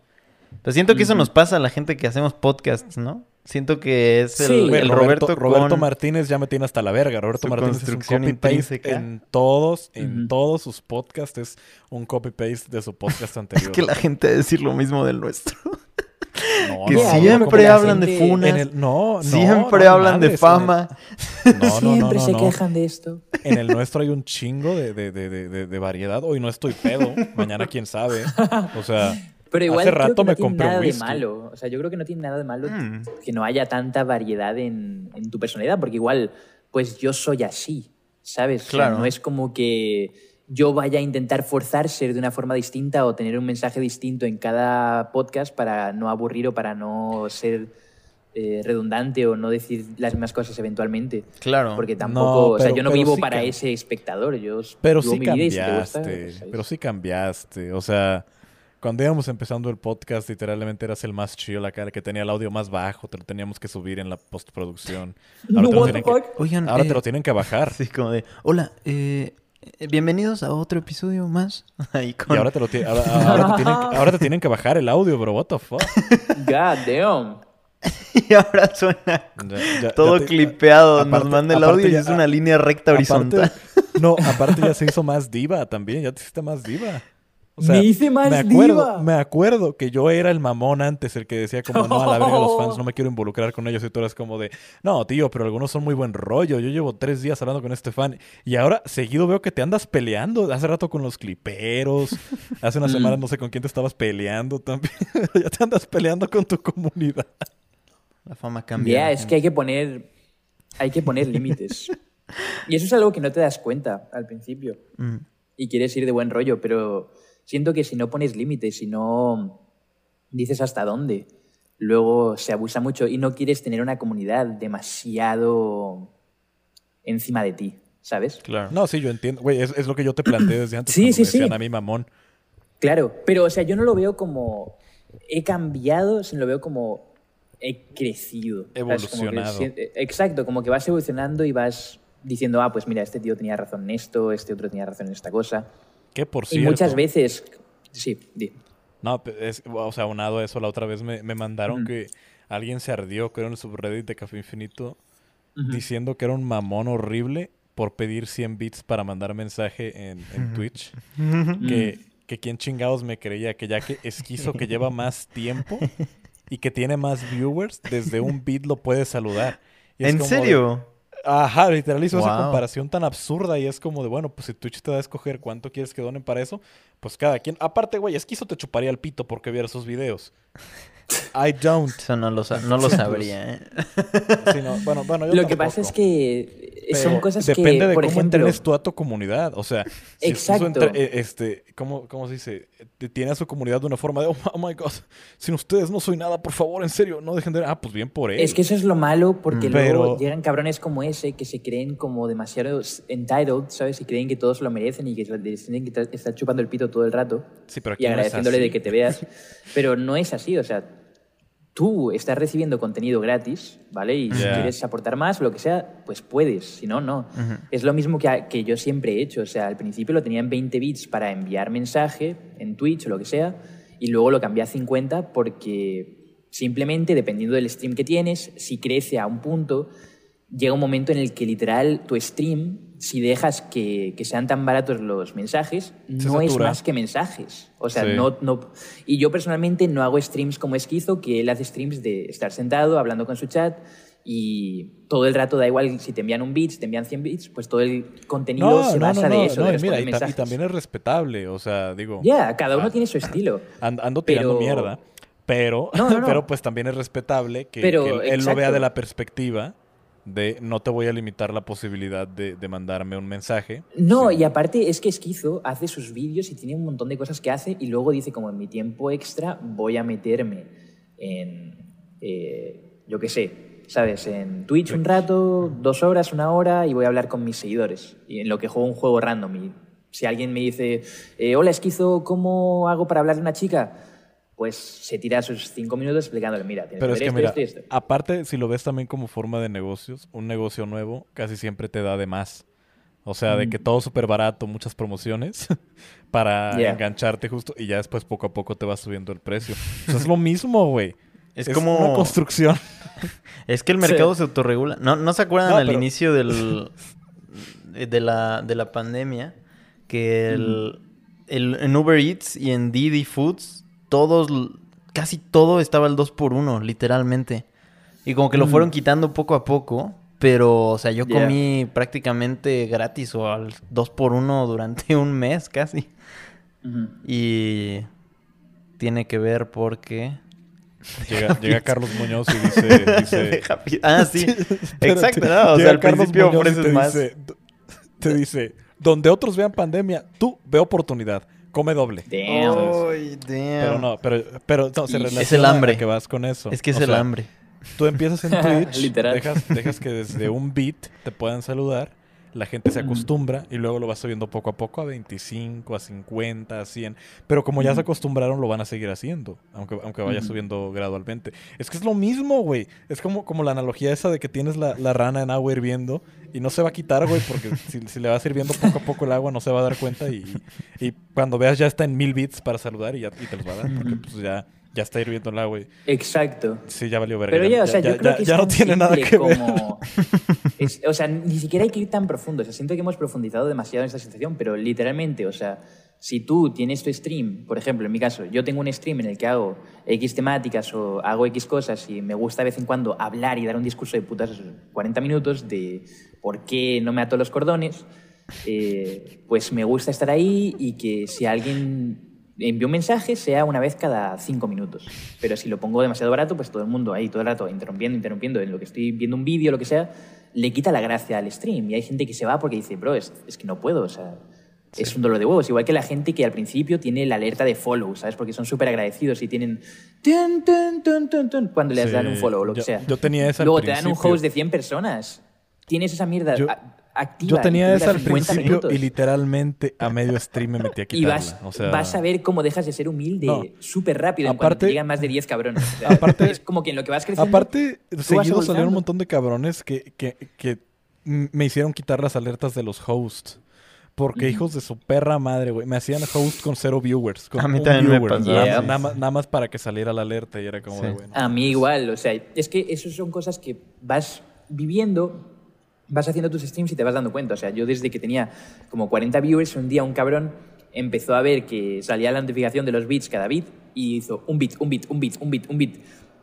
Pero siento que eso nos pasa a la gente que hacemos podcasts, ¿no? Siento que es el, Sí. el Güey, Roberto, Roberto con- Martínez ya me tiene hasta la verga. Roberto Martínez es un copy-paste intrínseca. en todos, en todos sus podcasts. Es un copy-paste de su podcast anterior. <laughs> Es que la gente va a decir lo mismo del nuestro. No, que no, Ya, no, siempre hablan de funas. El, no, no, siempre no, hablan de fama. En el, no, no, no, Siempre no, se no. quejan de esto. En el nuestro hay un chingo de, de, de, de, variedad. Hoy no estoy pedo. Mañana quién sabe. O sea, Pero igual hace creo rato que me tiene compré un de malo. O sea, yo creo que no tiene nada de malo Mm. que no haya tanta variedad en, en tu personalidad, porque igual, pues yo soy así, ¿sabes? O sea, Claro. no es como que yo vaya a intentar forzar ser de una forma distinta o tener un mensaje distinto en cada podcast para no aburrir o para no ser eh, redundante o no decir las mismas cosas eventualmente. Claro. Porque tampoco, o sea, yo no vivo sí para ese espectador. Yo Pero vivo sí mi vida y si te gusta, cambiaste, pues, pero sí cambiaste. O sea, cuando íbamos empezando el podcast, literalmente eras el más chill acá, el que tenía el audio más bajo, te lo teníamos que subir en la postproducción. <laughs> Ahora, te lo, What the tienen que, fuck? Oigan, ahora eh, te lo tienen que bajar. <laughs> Así como de, hola, eh, eh, bienvenidos a otro episodio más. <laughs> Ahí Y ahora te, lo ti- ahora, ahora te tienen, <laughs> ahora te tienen que bajar el audio, bro. What the fuck. <laughs> God damn. y ahora suena Ya- ya- todo ya te- clipeado. aparte- Nos manda el audio y es una línea recta horizontal. Aparte, no, aparte ya se hizo más diva también, ya te hiciste más diva. O Me hice más me acuerdo, diva. Me acuerdo que yo era el mamón antes, el que decía como, no, a la verga los fans, <laughs> no me quiero involucrar con ellos. Y tú eras como de, no, tío, pero algunos son muy buen rollo. Yo llevo tres días hablando con este fan. Y ahora seguido veo que te andas peleando. Hace rato con los cliperos. <laughs> Hace una Mm. semana no sé con quién te estabas peleando también. <laughs> ya te andas peleando con tu comunidad. La fama Ya, cambia. es que hay que poner, hay que poner límites. Y eso es algo que no te das cuenta al principio. Mm. Y quieres ir de buen rollo, pero siento que si no pones límites, si no dices hasta dónde, luego se abusa mucho y no quieres tener una comunidad demasiado encima de ti, ¿sabes? Claro. No, sí, yo entiendo. Güey, es, es lo que yo te planteé desde antes. <clears throat> Sí, sí, me decían sí. a mí mamón. Claro, pero o sea, yo no lo veo como he cambiado, sino lo veo como he crecido. ¿sabes? Como que Evolucionado. si- exacto, como que vas evolucionando y vas diciendo, ah, pues mira, este tío tenía razón en esto, este otro tenía razón en esta cosa. Que por Y cierto. muchas veces, sí, di. No, es, o sea, unado a eso, la otra vez me, me mandaron que alguien se ardió, creo, en el subreddit de Café Infinito, diciendo que era un mamón horrible por pedir 100 bits para mandar mensaje en, en Twitch. Que, que quién chingados me creía, que ya que Esquizo, que lleva más tiempo <laughs> y que tiene más viewers, desde un bit lo puede saludar. Y es ¿En como de- serio? Ajá, literal hizo esa comparación tan absurda y es como de, bueno, pues si Twitch te da a escoger cuánto quieres que donen para eso, pues cada quien. Aparte, güey, Esquizo te chuparía el pito porque viera sus videos. <laughs> I don't. Eso no lo, sa- no lo <laughs> sabría, ¿eh? Sí, no, bueno, bueno, yo Lo que pasa es que eh, son Pero cosas depende que, de por cómo ejemplo, entrenes tú a tu comunidad. O sea, si Exacto. entre- eh, este, ¿cómo, ¿cómo se dice? Te- Tiene a su comunidad de una forma de, oh, oh my god, sin ustedes no soy nada, por favor, en serio, no dejen de... Ah, pues bien por él. Es que eso es lo malo porque Mm. luego Pero- llegan cabrones como ese que se creen como demasiado entitled, ¿sabes? Y creen que todos lo merecen y que les tienen que estar chupando el pito todo el rato Sí, pero aquí y no es agradeciéndole así. de que te veas. <laughs> Pero no es así, o sea, tú estás recibiendo contenido gratis, ¿vale? Y si quieres aportar más o lo que sea, pues puedes, si no, no. Es lo mismo que, que yo siempre he hecho, o sea, al principio lo tenía en 20 bits para enviar mensaje en Twitch o lo que sea, y luego lo cambié a 50 porque simplemente dependiendo del stream que tienes, si crece a un punto, llega un momento en el que literal tu stream, si dejas que, que sean tan baratos los mensajes, Se no es más que mensajes. O sea, Sí. no, no... Y yo personalmente no hago streams como Esquizo, que él hace streams de estar sentado, hablando con su chat, y todo el rato da igual si te envían un bit, si te envían 100 bits, pues todo el contenido se basa de eso, no, de y mira, y, ta- y mensajes. también es respetable, o sea, digo, Ya, cada uno Ah. tiene su estilo. and- ando tirando Pero- mierda, pero, No, no, no. <laughs> pero pues también es respetable que, Pero, que él, él lo vea de la perspectiva de no te voy a limitar la posibilidad de, de mandarme un mensaje. No, y aparte es que Esquizo hace sus vídeos y tiene un montón de cosas que hace y luego dice como en mi tiempo extra voy a meterme en, eh, yo qué sé, ¿sabes? En Twitch un rato, dos horas, una hora y voy a hablar con mis seguidores. Y en lo que juego un juego random. Y si alguien me dice, eh, hola Esquizo, ¿cómo hago para hablar de una chica? Pues se tira sus cinco minutos explicándole, mira, tienes Pero es ver que esto, mira, esto esto. aparte, si lo ves también como forma de negocios, un negocio nuevo casi siempre te da de más. O sea, de que todo súper barato, muchas promociones <laughs> para Yeah. engancharte justo y ya después poco a poco te va subiendo el precio. O sea, es lo mismo, güey. Es Es como- una construcción. <laughs> Es que el Sí. mercado se autorregula. ¿No, ¿No se acuerdan No, al pero- inicio del, <laughs> de, la, de la pandemia? Que el, el- en Uber Eats y en Didi Foods, todos, casi todo estaba al 2 por 1 literalmente. Y como que lo Mm. fueron quitando poco a poco. Pero, o sea, yo Yeah. comí prácticamente gratis o al 2 por 1 durante <laughs> un mes casi. Y tiene que ver porque... Llega, llega Carlos Muñoz y dice... <laughs> dice ah, sí. <laughs> Exacto, ¿no? O Llega sea, al Carlos principio Muñoz ofreces te más. Dice, te dice, donde otros vean pandemia, tú ve oportunidad. Come doble. Damn. Damn. Pero no, pero, pero no, se relaciona Es el hambre. a que vas con eso. Es que es O el sea, hambre. Tú empiezas en <laughs> Twitch, Literal. Dejas, dejas que desde un beat te puedan saludar, la gente se acostumbra y luego lo vas subiendo poco a poco a 25, a 50, a 100. Pero como ya se acostumbraron, lo van a seguir haciendo, aunque, aunque vaya subiendo gradualmente. Es que es lo mismo, güey. Es como, como la analogía esa de que tienes la, la rana en agua hirviendo y no se va a quitar, güey, porque <laughs> si, si le vas sirviendo poco a poco el agua no se va a dar cuenta y, y cuando veas ya está en mil bits para saludar y ya y te los va a dar, porque pues ya, ya está hirviendo el agua y Exacto. sí, ya valió verga. Pero ya, o sea, yo creo que ya no tiene nada que ver. como- es- o sea, ni siquiera hay que ir tan profundo. O sea, siento que hemos profundizado demasiado en esta situación, pero literalmente, o sea, si tú tienes tu stream, por ejemplo, en mi caso, yo tengo un stream en el que hago X temáticas o hago X cosas y me gusta de vez en cuando hablar y dar un discurso de putas 40 minutos de por qué no me ato los cordones, eh, pues me gusta estar ahí y que si alguien envía un mensaje sea una vez cada cinco minutos. Pero si lo pongo demasiado barato, pues todo el mundo ahí todo el rato interrumpiendo, interrumpiendo, en lo que estoy viendo un vídeo, lo que sea, le quita la gracia al stream. Y hay gente que se va porque dice, bro, es, es que no puedo, o sea, es un dolor de huevos. Igual que la gente que al principio tiene la alerta de follow, ¿sabes? Porque son súper agradecidos y tienen tun, tun, tun, cuando les Sí, dan un follow o lo que yo- sea. yo tenía esa Luego te dan un host de 100 personas. Tienes esa mierda Yo- a- activa. Yo tenía y esa al 50 principio minutos. y literalmente a medio stream me metí a <laughs> Y quitarla. vas, o sea, vas a ver cómo dejas de ser humilde No. súper rápido en cuanto Aparte- te llegan más de 10 cabrones. O sea, aparte- es como que en lo que vas creciendo. Aparte, seguido salieron un montón de cabrones que, que, que me hicieron quitar las alertas de los hosts. Porque hijos de su perra madre, güey. Me hacían host con cero viewers. Con A mí también me viewer. pasaba, Nada, sí. nada más, nada más para que saliera la alerta y era como Sí. de bueno. A mí igual, o sea, es que eso son cosas que vas viviendo, vas haciendo tus streams y te vas dando cuenta. O sea, yo desde que tenía como 40 viewers, un día un cabrón empezó a ver que salía la notificación de los bits cada bit y hizo un bit, un bit, un bit, un bit, un bit.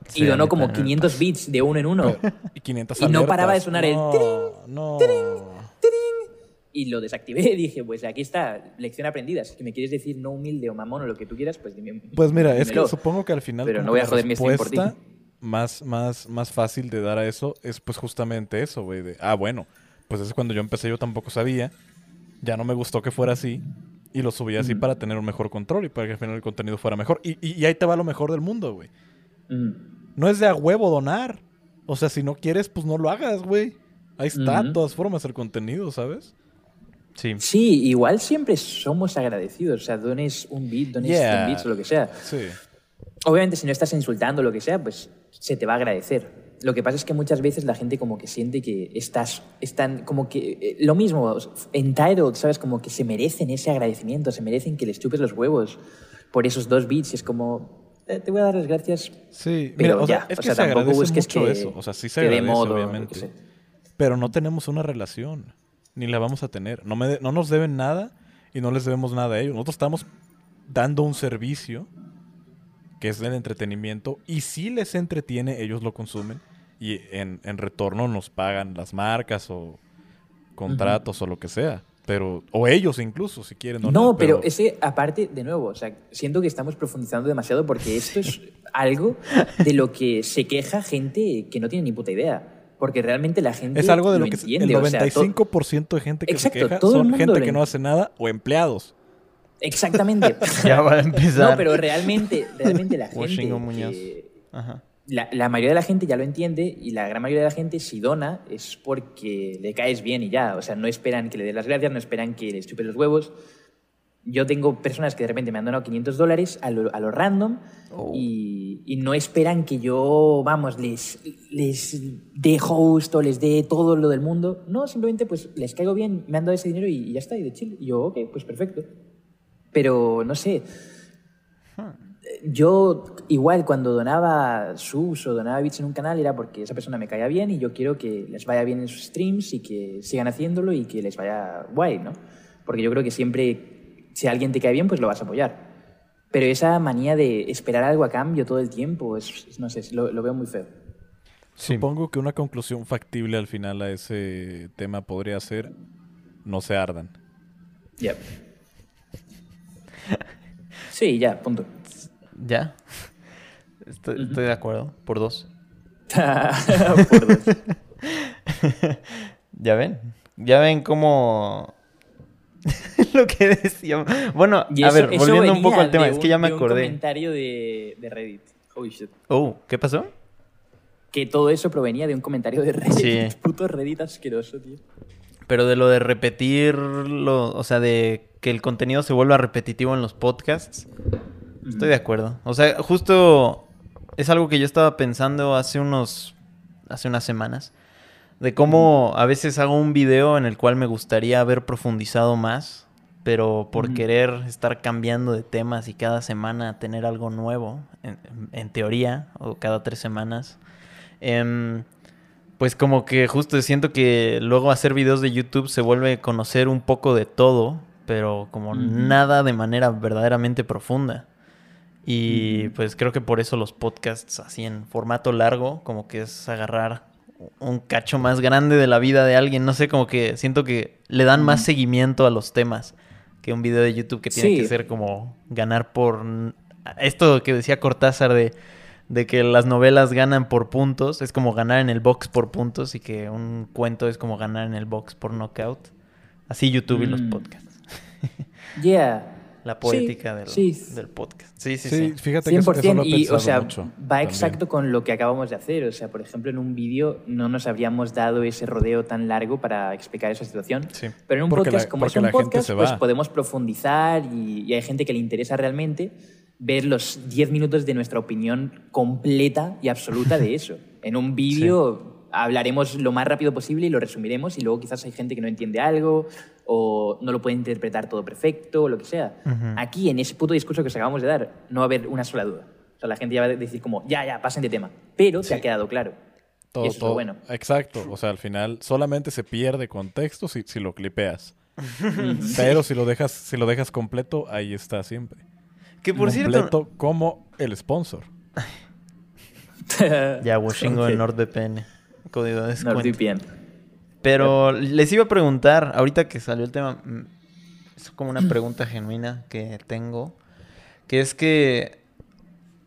Sí, y donó como también me 500 bits de uno en uno. <laughs> Y 500 Y no paraba de sonar el no, tiring, No. Y lo desactivé y <laughs> dije, pues aquí está, lección aprendida. Si me quieres decir no humilde o mamón o lo que tú quieras, pues dime. Pues mira, es que dímelo. supongo que al final. Pero no voy a joder mi stream por ti. Más, más, más fácil de dar a eso es pues justamente eso, güey. de, Ah, bueno, pues es cuando yo empecé yo tampoco sabía. Ya no me gustó que fuera así. Y lo subí así para tener un mejor control y para que al final el contenido fuera mejor. Y, y- y ahí te va lo mejor del mundo, güey. Mm. No es de a huevo donar. O sea, si no quieres, pues no lo hagas, güey. Ahí está, de todas formas, el contenido, ¿sabes? Sí. Sí, igual siempre somos agradecidos. O sea, dones un bit, dones Yeah. 100 bits o lo que sea. Sí. Obviamente, si no estás insultando o lo que sea, pues se te va a agradecer. Lo que pasa es que muchas veces la gente como que siente que estás, están como que eh, lo mismo, entitled, ¿sabes? Como que se merecen ese agradecimiento, se merecen que les chupes los huevos por esos dos. Y es como, eh, te voy a dar las gracias, Sí, pero mira, o sea, ya. es o que sea, se tampoco agradece busques mucho que, eso. O sea, sí se agradece, modo, obviamente. sé. Pero no tenemos una relación. Ni la vamos a tener. No, me de- no nos deben nada y no les debemos nada a ellos. Nosotros estamos dando un servicio que es el entretenimiento y si les entretiene, ellos lo consumen y en, en retorno nos pagan las marcas o contratos o lo que sea. Pero, o ellos incluso, si quieren. No, pero ese, aparte, de nuevo, o sea, siento que estamos profundizando demasiado porque esto es <laughs> algo de lo que se queja gente que no tiene ni puta idea. Porque realmente la gente Es algo de lo, lo que entiende. el o sea, to- 95% de gente que Exacto, se queja son gente que no hace nada o empleados. Exactamente. <laughs> Ya va a empezar. No, pero realmente, realmente la <laughs> gente. Muñoz. que- Ajá. la, la mayoría de la gente ya lo entiende y la gran mayoría de la gente si dona es porque le caes bien y ya. O sea, no esperan que le des las gracias, no esperan que les chupes los huevos. Yo tengo personas que de repente me han donado 500 dólares a lo, a lo random Oh. y, y no esperan que yo, vamos, les, les dé host o les dé todo lo del mundo. No, simplemente pues les caigo bien, me han dado ese dinero y, y ya está, y de chill. Y yo, ok, pues perfecto. Pero no sé, yo igual cuando donaba subs o donaba bits en un canal era porque esa persona me caía bien y yo quiero que les vaya bien en sus streams y que sigan haciéndolo y que les vaya guay, ¿no? Porque yo creo que siempre, si alguien te cae bien, pues lo vas a apoyar. Pero esa manía de esperar algo a cambio todo el tiempo, es, es- no sé, lo, lo veo muy feo. Supongo que una conclusión factible al final a ese tema podría ser no se ardan. Yep. Sí, ya, punto. ¿Ya? <laughs> Estoy, estoy de acuerdo. Por dos. <laughs> Por dos. <laughs> ¿Ya ven? ¿Ya ven cómo... lo que decíamos? Bueno, a ver, volviendo un poco al tema. Es que ya un- me de un acordé. comentario de, de Reddit. Holy shit. Oh, ¿qué pasó? Que todo eso provenía de un comentario de Reddit. Sí. Puto Reddit asqueroso, tío. Pero de lo de repetirlo, o sea, de que el contenido se vuelva repetitivo en los podcasts, estoy de acuerdo. O sea, justo es algo que yo estaba pensando hace unos, hace unas semanas, de cómo a veces hago un video en el cual me gustaría haber profundizado más, pero por querer estar cambiando de temas y cada semana tener algo nuevo, en, en teoría, o cada tres semanas, em, pues como que justo siento que luego hacer videos de YouTube se vuelve conocer un poco de todo, pero como nada de manera verdaderamente profunda. Y pues creo que por eso los podcasts así en formato largo, como que es agarrar un cacho más grande de la vida de alguien, no sé, como que siento que le dan más seguimiento a los temas que un video de YouTube que tiene Sí. que ser como ganar por... Esto que decía Cortázar de de que las novelas ganan por puntos, es como ganar en el box por puntos y que un cuento es como ganar en el box por knockout. Así YouTube y los Mm. podcasts. <laughs> Yeah. La poética del, sí. del podcast. Sí, sí, Sí, sí. fíjate que eso, eso 100% lo he y, o sea, mucho. va también. exacto con lo que acabamos de hacer. O sea, por ejemplo, en un vídeo no nos habríamos dado ese rodeo tan largo para explicar esa situación. Sí. Pero en un Porque podcast, la- como es un podcast, pues podemos profundizar y, y hay gente que le interesa realmente ver los 10 minutos de nuestra opinión completa y absoluta de eso. <laughs> En un vídeo hablaremos lo más rápido posible y lo resumiremos y luego quizás hay gente que no entiende algo o no lo puede interpretar todo perfecto o lo que sea. Aquí, en ese puto discurso que os acabamos de dar, no va a haber una sola duda. O sea, la gente ya va a decir como, ya, ya, pasen de tema. Pero te ha quedado claro. Todo, y eso es lo todo- bueno. Exacto. O sea, al final solamente se pierde contexto si, si lo clipeas. <laughs> Pero si lo dejas, si lo dejas completo, ahí está siempre. Que por cierto... completo como el sponsor. <laughs> Ya, Washington Ok. NordVPN. Código de descuento. NordVPN. Pero les iba a preguntar, ahorita que salió el tema, mm, es como una pregunta <clears throat> genuina que tengo, que es que,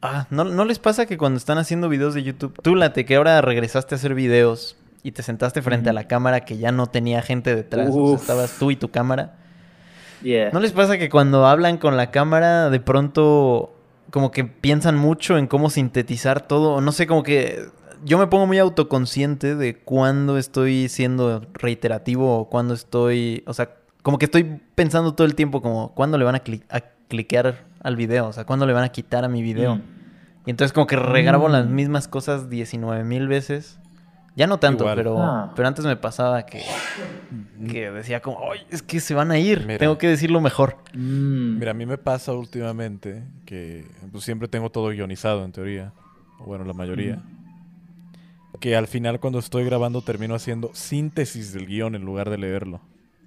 ah, ¿no, ¿no les pasa que cuando están haciendo videos de YouTube, tú, Late, que ahora regresaste a hacer videos y te sentaste frente a la cámara que ya no tenía gente detrás, o sea, Uf. estabas tú y tu cámara? Yeah. ¿No les pasa que cuando hablan con la cámara de pronto como que piensan mucho en cómo sintetizar todo? No sé, como que yo me pongo muy autoconsciente de cuándo estoy siendo reiterativo o cuándo estoy, o sea, como que estoy pensando todo el tiempo como cuándo le van a, cli- a cliquear al video, o sea, cuándo le van a quitar a mi video. Mm. Y entonces como que regrabo Mm. las mismas cosas 19 mil veces. Ya no tanto, Igual. pero, Ah. pero antes me pasaba que, que decía como, ay, es que se van a ir, Mira. tengo que decirlo mejor. Mm. Mira, a mí me pasa últimamente que pues, siempre tengo todo guionizado en teoría. O bueno, la mayoría. Que al final cuando estoy grabando termino haciendo síntesis del guion en lugar de leerlo.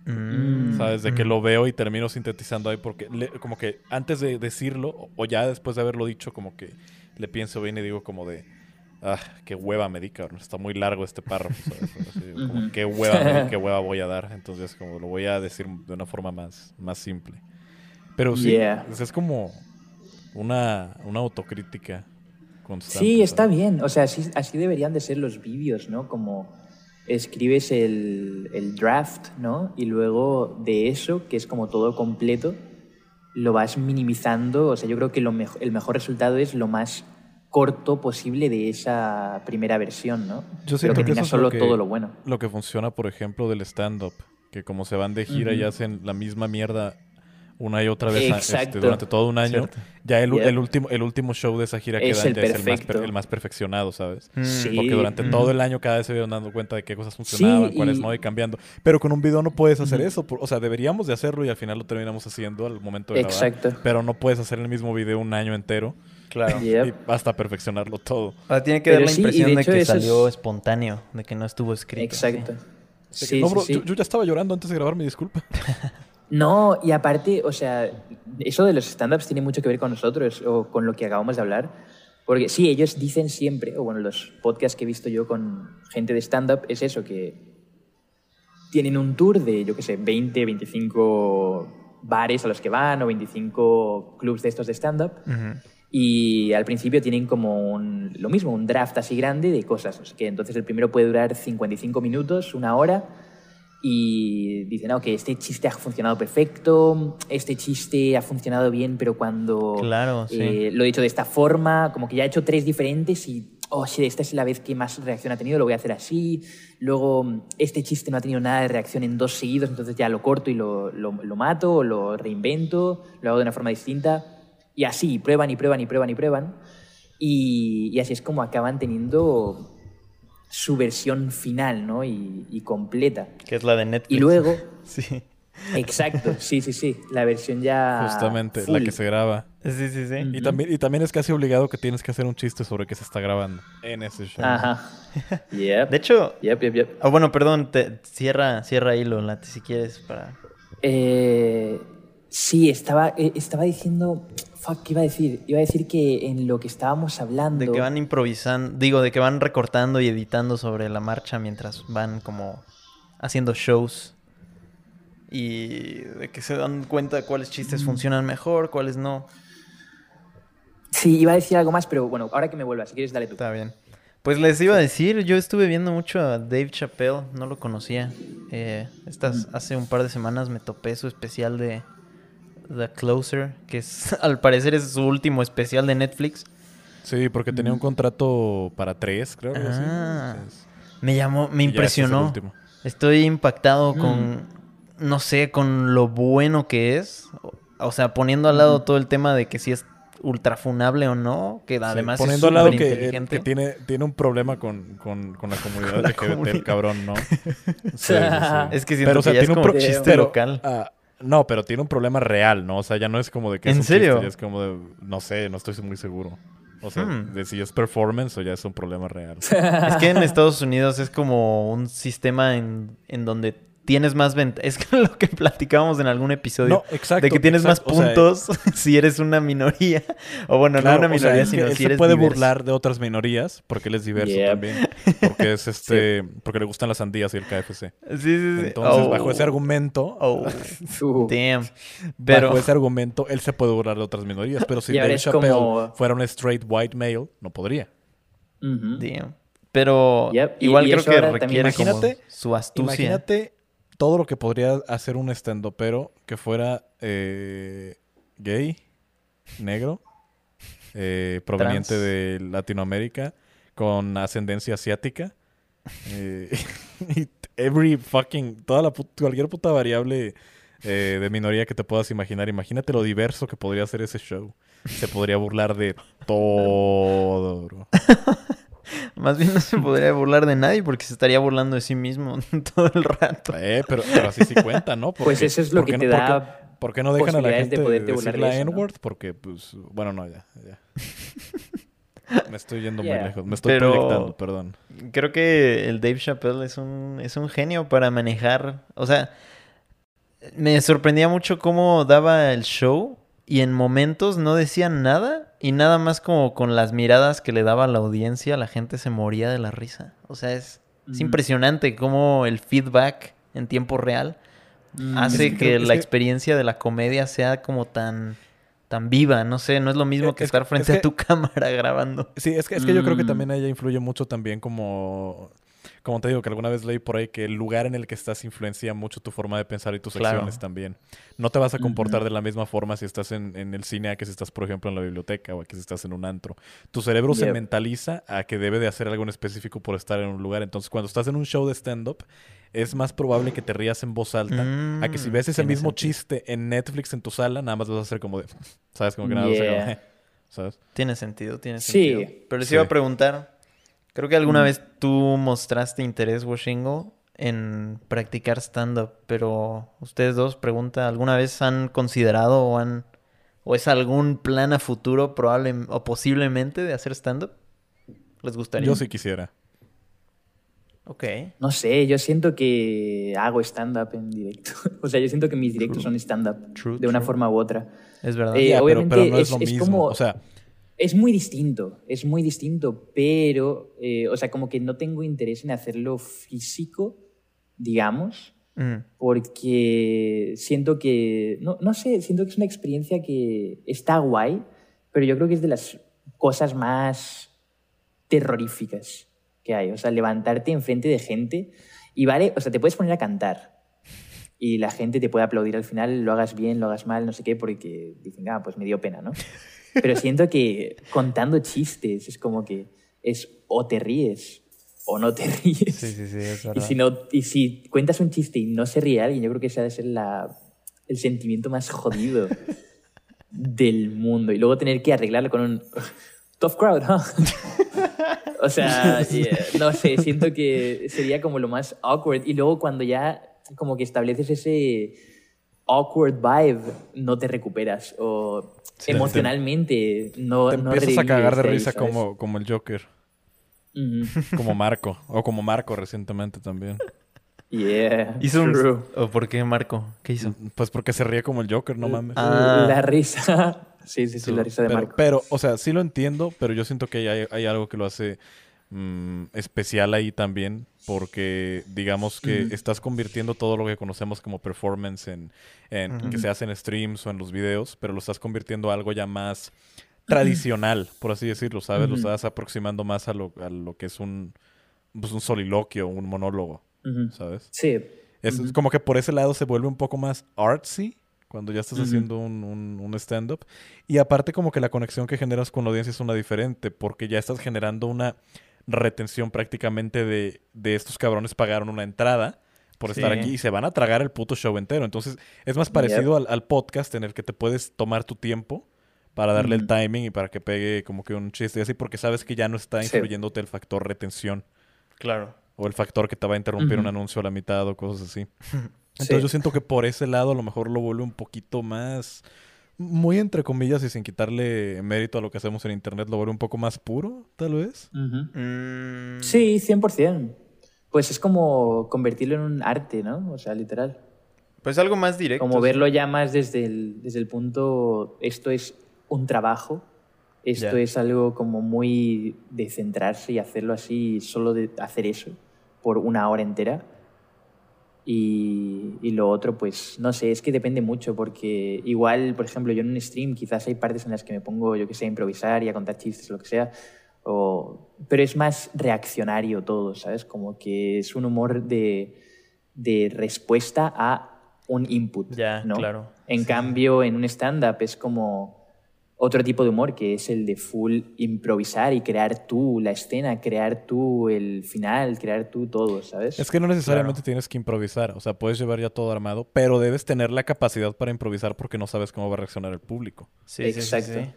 Mm, ¿Sabes? De que mm. lo veo y termino sintetizando ahí porque le- como que antes de decirlo o- o ya después de haberlo dicho como que le pienso bien y digo como de ah, qué hueva me di, cabrón. Está muy largo este párrafo, ¿sabes? Así, como, Ujú. qué hueva me di, <laughs> qué hueva voy a dar. Entonces como lo voy a decir de una forma más, más simple. Pero sí, Yeah. es, es como una, una autocrítica constante. Sí, está ¿sabes? bien. O sea, así, así deberían de ser los vídeos, ¿no? Como escribes el, el draft, ¿no? Y luego de eso, que es como todo completo, lo vas minimizando. O sea, yo creo que lo mejo- el mejor resultado es lo más corto posible de esa primera versión, ¿no? Yo Pero que que tenga solo que- todo lo bueno. Lo que funciona, por ejemplo, del stand-up, que como se van de gira y Ujú. hacen la misma mierda una y otra vez este, durante todo un año, Cierto. ya el, último, el último show de esa gira que Es dan el ya es el más, per- el más perfeccionado, ¿sabes? Mm. Sí. Porque durante todo el año cada vez se vieron dando cuenta de qué cosas funcionaban, Sí, cuáles y- no, y cambiando. Pero con un video no puedes hacer Ujú. eso. por- O sea, deberíamos de hacerlo y al final lo terminamos haciendo al momento de grabar. Exacto. Pero no puedes hacer el mismo video un año entero Claro. Yep. y basta perfeccionarlo todo. Ahora tiene que Pero dar la sí, y de impresión de, hecho que eso es- salió espontáneo, de que no estuvo escrito. Exacto. Que, Sí, no, sí, bro, sí. Yo, yo ya estaba llorando antes de grabar, mi disculpa. <laughs> No, y aparte, o sea, eso de los stand-ups tiene mucho que ver con nosotros o con lo que acabamos de hablar. Porque sí, ellos dicen siempre, o bueno, los podcasts que he visto yo con gente de stand-up es eso, que tienen un tour de, yo qué sé, 20, 25 bares a los que van o 25 clubs de estos de stand-up. Ujú. Y al principio tienen como un- lo mismo, un draft así grande de cosas. O sea, que entonces el primero puede durar 55 minutos, una hora, y dicen, no, que este chiste ha funcionado perfecto, este chiste ha funcionado bien, pero cuando Claro, sí. eh, lo he hecho de esta forma, como que ya he hecho tres diferentes y, oh, sí, esta es la vez que más reacción ha tenido, lo voy a hacer así. Luego, este chiste no ha tenido nada de reacción en dos seguidos, entonces ya lo corto y lo, lo, lo mato, o lo reinvento, lo hago de una forma distinta. Y así, prueban y prueban y prueban y prueban. Y, y así es como acaban teniendo su versión final, ¿no? Y, y completa. Que es la de Netflix. Y luego, <laughs> Sí. exacto, sí, sí, sí, la versión ya. Justamente, la que se graba. Sí, sí, sí. Y también, y también es casi obligado que tienes que hacer un chiste sobre que se está grabando en ese show. Ajá. <laughs> Yep. De hecho, Yep, yep, yep. ah, bueno, perdón, te, cierra, cierra hilo, Lati, si quieres, para... Eh, sí, estaba, eh, estaba diciendo. Fuck, ¿qué iba a decir? Iba a decir que en lo que estábamos hablando. De que van improvisando, digo, de que van recortando y editando sobre la marcha mientras van como haciendo shows. Y de que se dan cuenta cuáles chistes funcionan mejor, cuáles no. Sí, iba a decir algo más, pero bueno, ahora que me vuelvas, si quieres, dale tú. Está bien. Pues les iba a decir, yo estuve viendo mucho a Dave Chappelle, no lo conocía. Eh, estas, hace un par de semanas me topé su especial de The Closer, que es <laughs> al parecer es su último especial de Netflix. Sí, porque tenía un contrato para tres, creo. así. Ah. Entonces, Me llamó, me este es el impresionó. Estoy impactado con, no sé, con lo bueno que es. O, sea, poniendo al lado todo el tema de que si es ultrafunable o no, que Sí, además poniendo es al lado que, que tiene, tiene un problema con, con, con la <laughs> comunidad Con la LGBT, el comunidad. cabrón, ¿no? <laughs> Sí, sí, sí. Es que siento Pero, o sea, que ya es tiene un como pro- chiste pero, local. ah, no, pero tiene un problema real, ¿no? O sea, ya no es como de que es ¿En un serio? chiste, ya es como de, no sé, no estoy muy seguro. O sea, Hmm. de si es performance o ya es un problema real. <laughs> Es que en Estados Unidos es como un sistema en, en donde tienes más ventajas. Es que <laughs> lo que platicábamos en algún episodio. No, exacto, De que tienes exacto, más o sea, puntos <laughs> si eres una minoría. O bueno, Claro, no una o sea, minoría, es que sino él si se eres puede diverso. burlar de otras minorías porque él es diverso también. Porque es <laughs> este, porque le gustan las sandías y el KFC. Sí, sí, sí. Entonces, Oh. bajo ese argumento, Oh, Uh, damn. Pero... bajo ese argumento, él se puede burlar de otras minorías. Pero si Dave Chappelle como- fuera un straight white male, no podría. ujú. Damn. Pero Yep, igual y creo que requiere como Imagínate- su astucia. Imagínate todo lo que podría hacer un pero que fuera eh, gay, negro, eh, proveniente Trans. de Latinoamérica, con ascendencia asiática. eh, <laughs> y every fucking, toda la put- cualquier puta variable eh, de minoría que te puedas imaginar. Imagínate lo diverso que podría ser ese show. Se podría burlar de todo, bro. <laughs> Más bien no se <laughs> podría burlar de nadie porque se estaría burlando de sí mismo <laughs> todo el rato. Eh, pero, pero así sí cuenta, ¿no? Pues Porque- eso es lo porque que no- te porque- da ¿Por qué no dejan a la posibilidades de gente poderte decir burlar de la ¿no? N-word? Porque, pues, bueno, no, ya, ya. Me estoy yendo Yeah. muy lejos. Me estoy Pero- proyectando, perdón. Creo que el Dave Chappelle es un, es un genio para manejar. O sea, me sorprendía mucho cómo daba el show y en momentos no decía nada y nada más como con las miradas que le daba a la audiencia, la gente se moría de la risa. O sea, es, es Ujú. impresionante cómo el feedback en tiempo real Mm. hace Es que que, creo- es la que- experiencia de la comedia sea como tan tan viva, no sé, no es lo mismo Es- que es- estar es frente que- a tu <laughs> cámara grabando. Sí, es que, es que yo creo que Mm. también ella influye mucho también como... Como te digo, que alguna vez leí por ahí que el lugar en el que estás influencia mucho tu forma de pensar y tus Claro. acciones también. No te vas a comportar de la misma forma si estás en, en el cine a que si estás, por ejemplo, en la biblioteca o a que si estás en un antro. Tu cerebro se mentaliza a que debe de hacer algo en específico por estar en un lugar. Entonces, cuando estás en un show de stand-up, es más probable que te rías en voz alta a que si Mm, ves ese mismo sentido. chiste en Netflix en tu sala, nada más vas a hacer como de... <laughs> ¿Sabes? Como que nada, vas a hacer como, Yeah. <laughs> ¿sabes? Tiene sentido, tiene Sí. sentido. Pero les Sí. iba a preguntar, creo que alguna Mm. vez tú mostraste interés, Washingo, en practicar stand-up, pero ustedes dos, pregunta, ¿alguna vez han considerado o han o es algún plan a futuro probable o posiblemente de hacer stand-up? ¿Les gustaría? Yo sí quisiera. Ok. No sé, yo siento que hago stand-up en directo. <laughs> o sea, yo siento que mis directos son stand-up True, de una true. forma u otra. Es verdad. Eh, obviamente pero no es, es- lo es mismo. como- O sea, Es muy distinto, es muy distinto, pero, eh, o sea, como que no tengo interés en hacerlo físico, digamos, Mm, porque siento que, no, no sé, siento que es una experiencia que está guay, pero yo creo que es de las cosas más terroríficas que hay. O sea, levantarte enfrente de gente y vale, o sea, te puedes poner a cantar y la gente te puede aplaudir al final, lo hagas bien, lo hagas mal, no sé qué, porque dicen, ah, pues me dio pena, ¿no? Pero siento que contando chistes es como que es o te ríes o no te <laughs> ríes. Sí, sí, sí, es Y verdad. si, no, y si cuentas un chiste y no se ríe alguien, yo creo que ese ha de ser la, el sentimiento más jodido <laughs> del mundo. Y luego tener que arreglarlo con un tough crowd, ¿no? <laughs> o sea, yeah, no sé, siento que sería como lo más awkward. Y luego cuando ya como que estableces ese awkward vibe, no te recuperas. O Sí, te- emocionalmente no, te no empiezas a cagar de ahí, risa como, como el Joker. Como Marco. o como Marco recientemente también. Yeah, Hizo un... true. ¿O por qué, Marco? ¿Qué hizo? Pues porque se ríe como el Joker, no mames. Ah. La risa. <laughs> Sí, sí, sí, la risa de pero, Marco. pero, o sea, sí lo entiendo, pero yo siento que hay, hay algo que lo hace mm, especial ahí también, porque digamos que estás convirtiendo todo lo que conocemos como performance en, en que se hace en streams o en los videos, pero lo estás convirtiendo a algo ya más tradicional, por así decirlo, ¿sabes? Lo estás aproximando más a lo, a lo que es un, pues, un soliloquio, un monólogo. ¿sabes? Sí. Es como que por ese lado se vuelve un poco más artsy cuando ya estás haciendo un, un- un stand-up. Y aparte como que la conexión que generas con la audiencia es una diferente, porque ya estás generando una retención prácticamente de, de estos cabrones pagaron una entrada por estar Sí. aquí y se van a tragar el puto show entero. Entonces es más parecido al, al podcast en el que te puedes tomar tu tiempo para darle el timing y para que pegue como que un chiste y así, porque sabes que ya no está Sí. influyéndote el factor retención Claro. o el factor que te va a interrumpir un anuncio a la mitad o cosas así. Sí. <laughs> Entonces yo siento que por ese lado a lo mejor lo vuelve un poquito más, muy entre comillas y sin quitarle mérito a lo que hacemos en internet, lo vuelve un poco más puro, tal vez. Ujú. Mm, Sí, 100%. Pues es como convertirlo en un arte, ¿no? O sea, literal. Pues algo más directo. Como verlo ya más desde el, desde el punto, esto es un trabajo, esto Ya. es algo como muy de centrarse y hacerlo así, solo de hacer eso por una hora entera. Y, y lo otro, pues no sé, es que depende mucho, porque igual, por ejemplo, yo en un stream quizás hay partes en las que me pongo, yo que sé, a improvisar y a contar chistes lo que sea, o... pero es más reaccionario todo, ¿sabes? Como que es un humor de, de respuesta a un input, Ya, ¿no? claro. En cambio, en un stand-up es como otro tipo de humor, que es el de full improvisar y crear tú la escena, crear tú el final, crear tú todo, ¿sabes? Es que no necesariamente tienes que improvisar, o sea, puedes llevar ya todo armado, pero debes tener la capacidad para improvisar porque no sabes cómo va a reaccionar el público. Sí, sí, sí, Exacto. sí.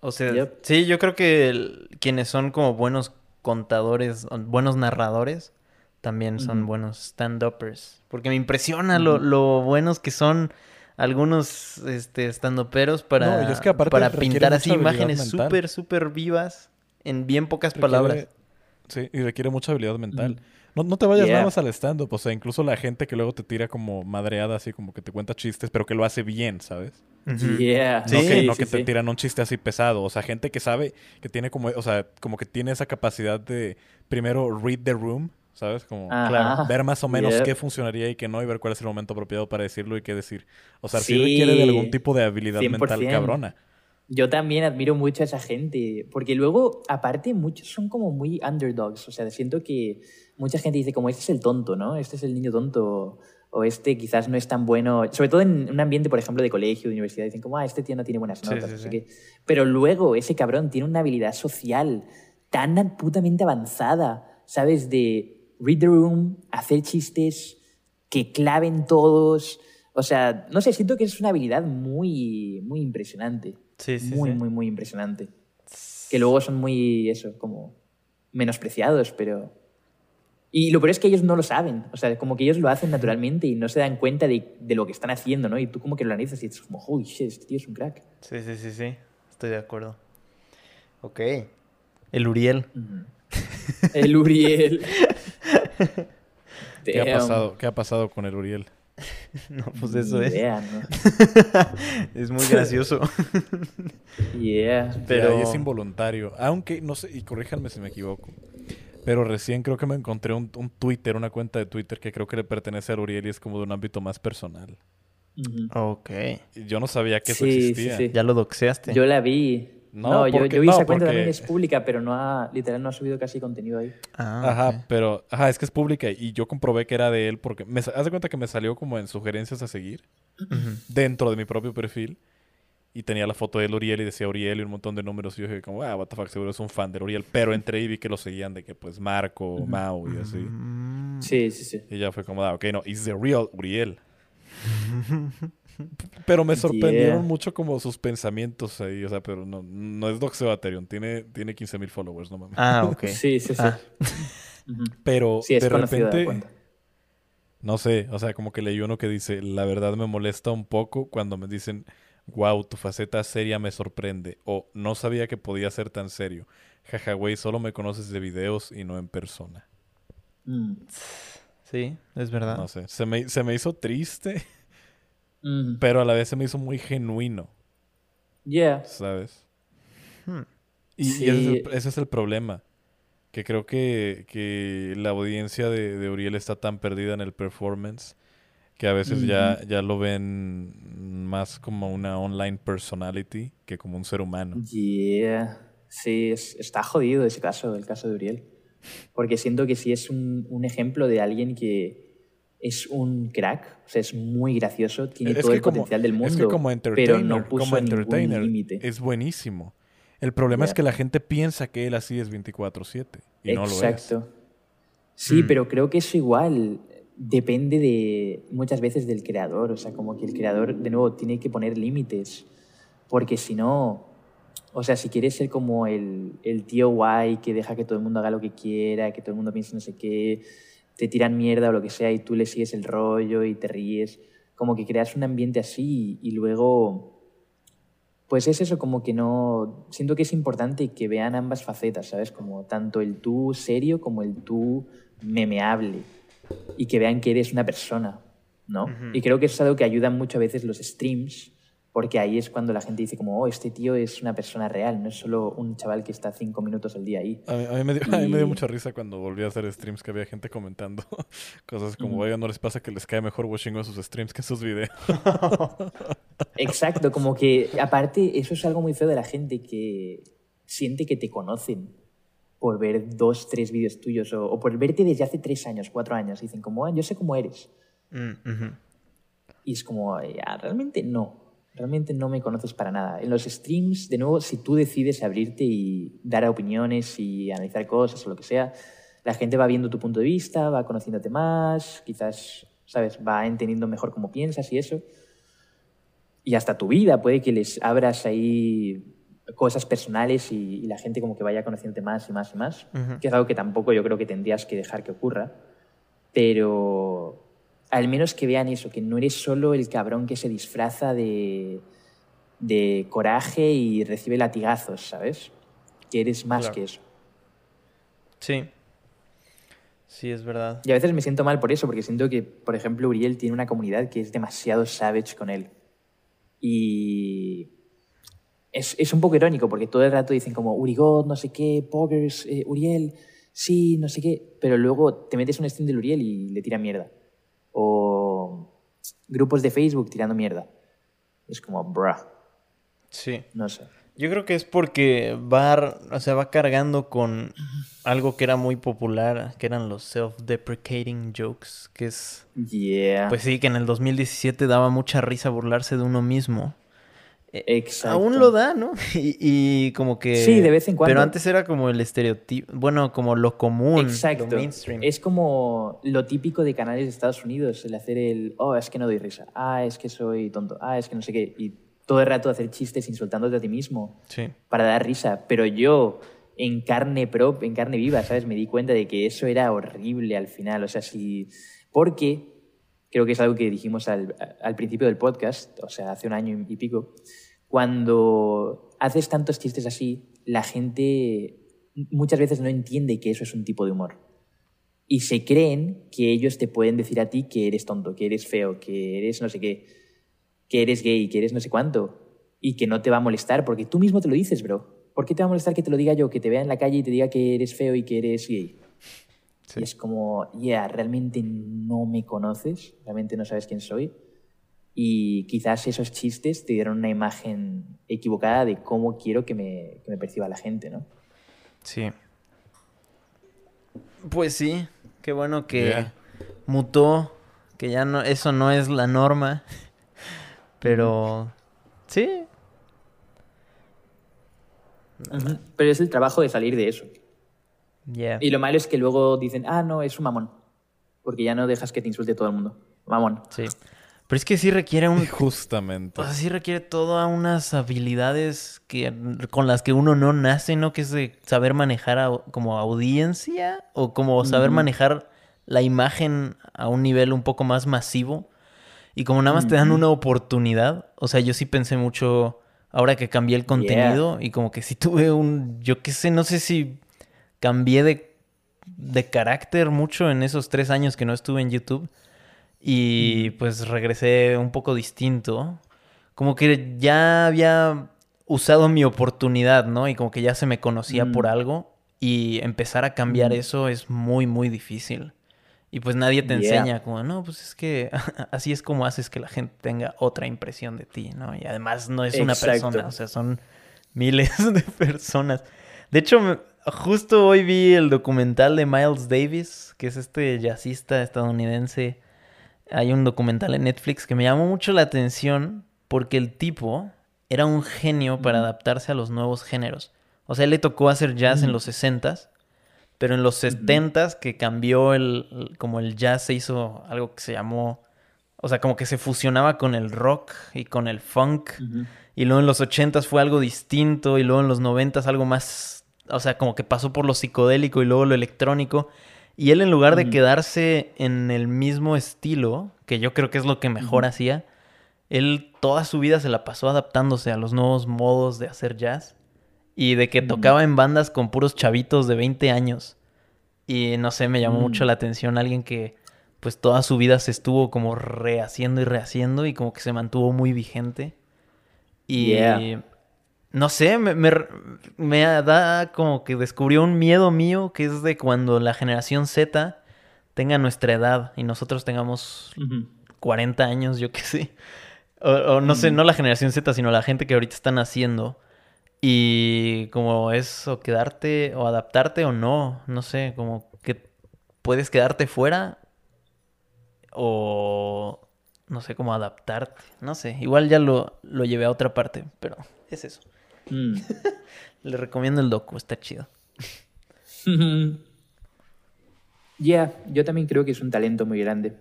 O sea, Yep. sí, yo creo que el- quienes son como buenos contadores, buenos narradores, también son buenos stand-uppers. Porque me impresiona lo, lo buenos que son algunos este, stand-uperos para, No, y es que aparte para pintar así imágenes súper, súper vivas en bien pocas Requiere- palabras. Sí, y requiere mucha habilidad mental. No, no te vayas Yeah. nada más al stand-up, o sea, incluso la gente que luego te tira como madreada, así como que te cuenta chistes, pero que lo hace bien, ¿sabes? Yeah. No Sí, que, no sí, que te sí. tiran un chiste así pesado. O sea, gente que sabe, que tiene como, o sea, como que tiene esa capacidad de primero read the room, ¿Sabes? Como Ajá. ver más o menos Yep. qué funcionaría y qué no, y ver cuál es el momento apropiado para decirlo y qué decir. O sea, sí, Sí. requiere de algún tipo de habilidad 100%. mental cabrona. Yo también admiro mucho a esa gente, porque luego, aparte, muchos son como muy underdogs. O sea, siento que mucha gente dice como, este es el tonto, ¿no? Este es el niño tonto, o este quizás no es tan bueno. Sobre todo en un ambiente, por ejemplo, de colegio, de universidad, dicen como, ah, este tío no tiene buenas Sí, notas, sí, sé sí. qué. Pero luego ese cabrón tiene una habilidad social tan putamente avanzada, ¿sabes? De read the room, hacer chistes, que claven todos. O sea, no sé, siento que es una habilidad muy, muy impresionante. Sí, sí, muy, sí. muy, muy impresionante. Que luego son muy, eso, como menospreciados, pero... Y lo peor es que ellos no lo saben. O sea, como que ellos lo hacen naturalmente y no se dan cuenta de, de lo que están haciendo, ¿no? Y tú como que lo analizas y dices como, holy shit, este tío es un crack. Sí, sí, sí, sí. Estoy de acuerdo. Ok. El Uriel. El Uriel. <laughs> ¿Qué ha pasado? ¿Qué ha pasado con el Uriel? <laughs> No, pues eso es. <laughs> Es muy gracioso. <laughs> Yeah. Pero- Pero es involuntario. Aunque, no sé, y corríjanme si me equivoco. Pero recién creo que me encontré un, un Twitter, una cuenta de Twitter que creo que le pertenece a Uriel y es como de un ámbito más personal. Ujú. Ok. Y yo no sabía que eso Sí, sí, existía. sí. Ya lo doxeaste. Yo la vi. No, No, yo, porque- yo vi no, esa cuenta porque- también, es pública, pero no ha, literal no ha subido casi contenido ahí. Ah, Ajá, pero ajá, es que es pública y yo comprobé que era de él porque me haz de cuenta que me salió como en sugerencias a seguir dentro de mi propio perfil y tenía la foto de Uriel y decía Uriel y un montón de números y yo dije como, ah, what the fuck, seguro es un fan de Uriel, pero entré y vi que lo seguían de que pues Marco, Mau y así. Mm, Sí, sí, sí. Y ya fue como, ah, ok, no, it's the real Uriel. <laughs> Pero me sorprendieron Yeah. mucho como sus pensamientos ahí, o sea, pero no, no es doxeo a Ethereum, tiene, tiene 15 mil followers, no mames. Ah, ok. Sí, sí, sí. Ah. Pero Sí, es de repente, no sé, o sea, como que leí uno que dice, la verdad me molesta un poco cuando me dicen, wow, tu faceta seria me sorprende, o no sabía que podía ser tan serio. Jaja, güey, solo me conoces de videos y no en persona. Mm. Sí, es verdad. No sé, se me, se me hizo triste, Mm. pero a la vez se me hizo muy genuino, Yeah. ¿sabes? Hmm. Y, ese, es el, ese es el problema. Que creo que, que la audiencia de, de Uriel está tan perdida en el performance que a veces ya, ya lo ven más como una online personality que como un ser humano. Yeah. Sí, es- está jodido ese caso, el caso de Uriel. Porque siento que sí es un, un ejemplo de alguien que es un crack, o sea, es muy gracioso, tiene Es todo el como- potencial del mundo, es que como entertainer, pero no puso como ningún entertainer límite. es buenísimo. El problema es que la gente piensa que él así es 24/7 y no lo es. Exacto. Sí, Mm. pero creo que eso igual depende de muchas veces del creador. O sea, como que el creador, de nuevo, tiene que poner límites. Porque si no, o sea, si quieres ser como el, el tío guay que deja que todo el mundo haga lo que quiera, que todo el mundo piense no sé qué, te tiran mierda o lo que sea y tú le sigues el rollo y te ríes, como que creas un ambiente así y, y luego pues es eso, como que no. Siento que es importante que vean ambas facetas, ¿sabes? Como tanto el tú serio como el tú memeable. Y que vean que eres una persona, ¿no? Y creo que es algo que ayuda mucho a veces los streams, porque ahí es cuando la gente dice, como, oh, este tío es una persona real, no es solo un chaval que está cinco minutos al día ahí. A mí, a mí me dio, <laughs> a mí me dio Y- mucha risa cuando volví a hacer streams que había gente comentando <laughs> cosas como, oiga, ¿no les pasa que les cae mejor Washingo en sus streams que en sus videos? <laughs> Exacto, como que aparte eso es algo muy feo de la gente que siente que te conocen por ver dos, tres vídeos tuyos o, o por verte desde hace tres años, cuatro años. Dicen como, "Ah, yo sé cómo eres. Mm. Y es como, "Ya, realmente no. Realmente no me conoces para nada. En los streams, de nuevo, si tú decides abrirte y dar opiniones y analizar cosas o lo que sea, la gente va viendo tu punto de vista, va conociéndote más, quizás, ¿sabes? Va entendiendo mejor cómo piensas y eso. Y hasta tu vida, puede que les abras ahí cosas personales y, y la gente como que vaya conociéndote más y más y más, Ujú. que es algo que tampoco yo creo que tendrías que dejar que ocurra. Pero al menos que vean eso, que no eres solo el cabrón que se disfraza de, de coraje y recibe latigazos, ¿sabes? Que eres más Claro. que eso. Sí. Sí, es verdad. Y a veces me siento mal por eso, porque siento que, por ejemplo, Uriel tiene una comunidad que es demasiado savage con él. Y es, es un poco irónico, porque todo el rato dicen como Urigod, no sé qué, Poggers, eh, Uriel, sí, no sé qué, pero luego te metes un stream de Luriel y le tira mierda. O grupos de Facebook tirando mierda. Es como, bruh, Sí. no sé. Yo creo que es porque va, o sea, va cargando con algo que era muy popular, que eran los self-deprecating jokes, que es, Yeah. pues sí, que en el 2017 daba mucha risa burlarse de uno mismo. Exacto. Aún lo da, ¿no? <laughs> Y, y como que... Sí, de vez en cuando. Pero antes era como el estereotipo, bueno, como lo común, Exacto. lo mainstream. Es como lo típico de canales de Estados Unidos, el hacer el, oh, es que no doy risa, ah, es que soy tonto, ah, es que no sé qué, y todo el rato hacer chistes insultándote a ti mismo Sí. para dar risa. Pero yo, en carne prop, en carne viva, ¿sabes? Me di cuenta de que eso era horrible al final. O sea, si. Porque creo que es algo que dijimos al, principio del podcast, o sea, hace un año y pico. Cuando haces tantos chistes así, la gente muchas veces no entiende que eso es un tipo de humor. Y se creen que ellos te pueden decir a ti que eres tonto, que eres feo, que eres no sé qué, que eres gay, que eres no sé cuánto. Y que no te va a molestar, porque tú mismo te lo dices, bro. ¿Por qué te va a molestar que te lo diga yo, que te vea en la calle y te diga que eres feo y que eres gay? Sí. Y es como, yeah, realmente no me conoces, realmente no sabes quién soy. Y quizás esos chistes te dieron una imagen equivocada de cómo quiero que me, que me perciba la gente, ¿no? Sí. Pues sí, qué bueno que Yeah. mutó, que ya no, eso no es la norma. <laughs> Pero sí. Pero es el trabajo de salir de eso. Y lo malo es que luego dicen, ah, no, es un mamón. Porque ya no dejas que te insulte todo el mundo. Mamón. Sí. Pero es que sí requiere un <laughs> Justamente. O sea, sí requiere todas unas habilidades que, con las que uno no nace, ¿no? Que es de saber manejar a- como audiencia o como saber manejar la imagen a un nivel un poco más masivo. Y como nada más te dan una oportunidad, o sea, yo sí pensé mucho ahora que cambié el contenido y como que sí tuve un, yo qué sé, no sé si cambié de, de carácter mucho en esos tres años que no estuve en YouTube. Y pues regresé un poco distinto. Como que ya había usado mi oportunidad, ¿no? Y como que ya se me conocía Mm. por algo. Y empezar a cambiar Mm. eso es muy, muy difícil. Y pues nadie te Yeah. enseña como, no, pues es que <laughs> así es como haces que la gente tenga otra impresión de ti, ¿no? Y además no es una Exacto. persona, o sea, son miles <laughs> de personas. De hecho, me- justo hoy vi el documental de Miles Davis, que es este jazzista estadounidense. Hay un documental en Netflix que me llamó mucho la atención porque el tipo era un genio para adaptarse a los nuevos géneros. O sea, él le tocó hacer jazz en los 60s, pero en los 70s que cambió el, como el jazz se hizo algo que se llamó, o sea, como que se fusionaba con el rock y con el funk. Y luego en los 80s fue algo distinto y luego en los 90s algo más, o sea, como que pasó por lo psicodélico y luego lo electrónico. Y él en lugar de quedarse en el mismo estilo, que yo creo que es lo que mejor hacía, él toda su vida se la pasó adaptándose a los nuevos modos de hacer jazz. Y de que Mm. tocaba en bandas con puros chavitos de 20 años. Y no sé, me llamó Mm. mucho la atención alguien que pues toda su vida se estuvo como rehaciendo y rehaciendo y como que se mantuvo muy vigente. Y Yeah. No sé, me, me, me da como que descubrió un miedo mío que es de cuando la generación Z tenga nuestra edad y nosotros tengamos Ujú. 40 años, yo qué sé. O, o no sé, no la generación Z, sino la gente que ahorita están haciendo. Y como es o quedarte o adaptarte o no, no sé, como que puedes quedarte fuera o no sé cómo adaptarte, no sé, igual ya lo, lo llevé a otra parte, pero es eso. Mm. <laughs> Le recomiendo el docu, está chido. <laughs> Ya, yo también creo que es un talento muy grande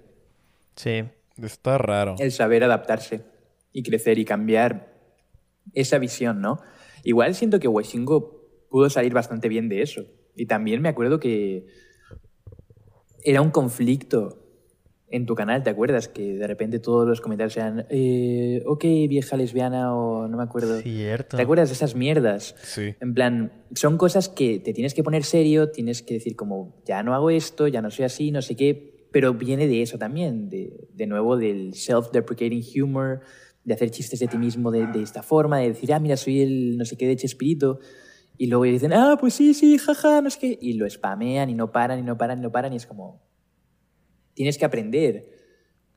Sí, Está raro. el saber adaptarse y crecer y cambiar esa visión, ¿no? Igual siento que Washingo pudo salir bastante bien de eso. Y también me acuerdo que era un conflicto en tu canal, ¿te acuerdas? Que de repente todos los comentarios eran, eh, ok, vieja lesbiana o no me acuerdo. cierto. ¿Te acuerdas de esas mierdas? Sí. En plan, son cosas que te tienes que poner serio, tienes que decir como, ya no hago esto, ya no soy así, no sé qué, pero viene de eso también, de, de nuevo del self-deprecating humor, de hacer chistes de ti mismo de, de esta forma, de decir, ah, mira, soy el no sé qué de Chespirito. Y luego dicen, ah, pues sí, sí, jaja, no es que. Y lo spamean y no paran y no paran y no paran. Y es como. Tienes que aprender.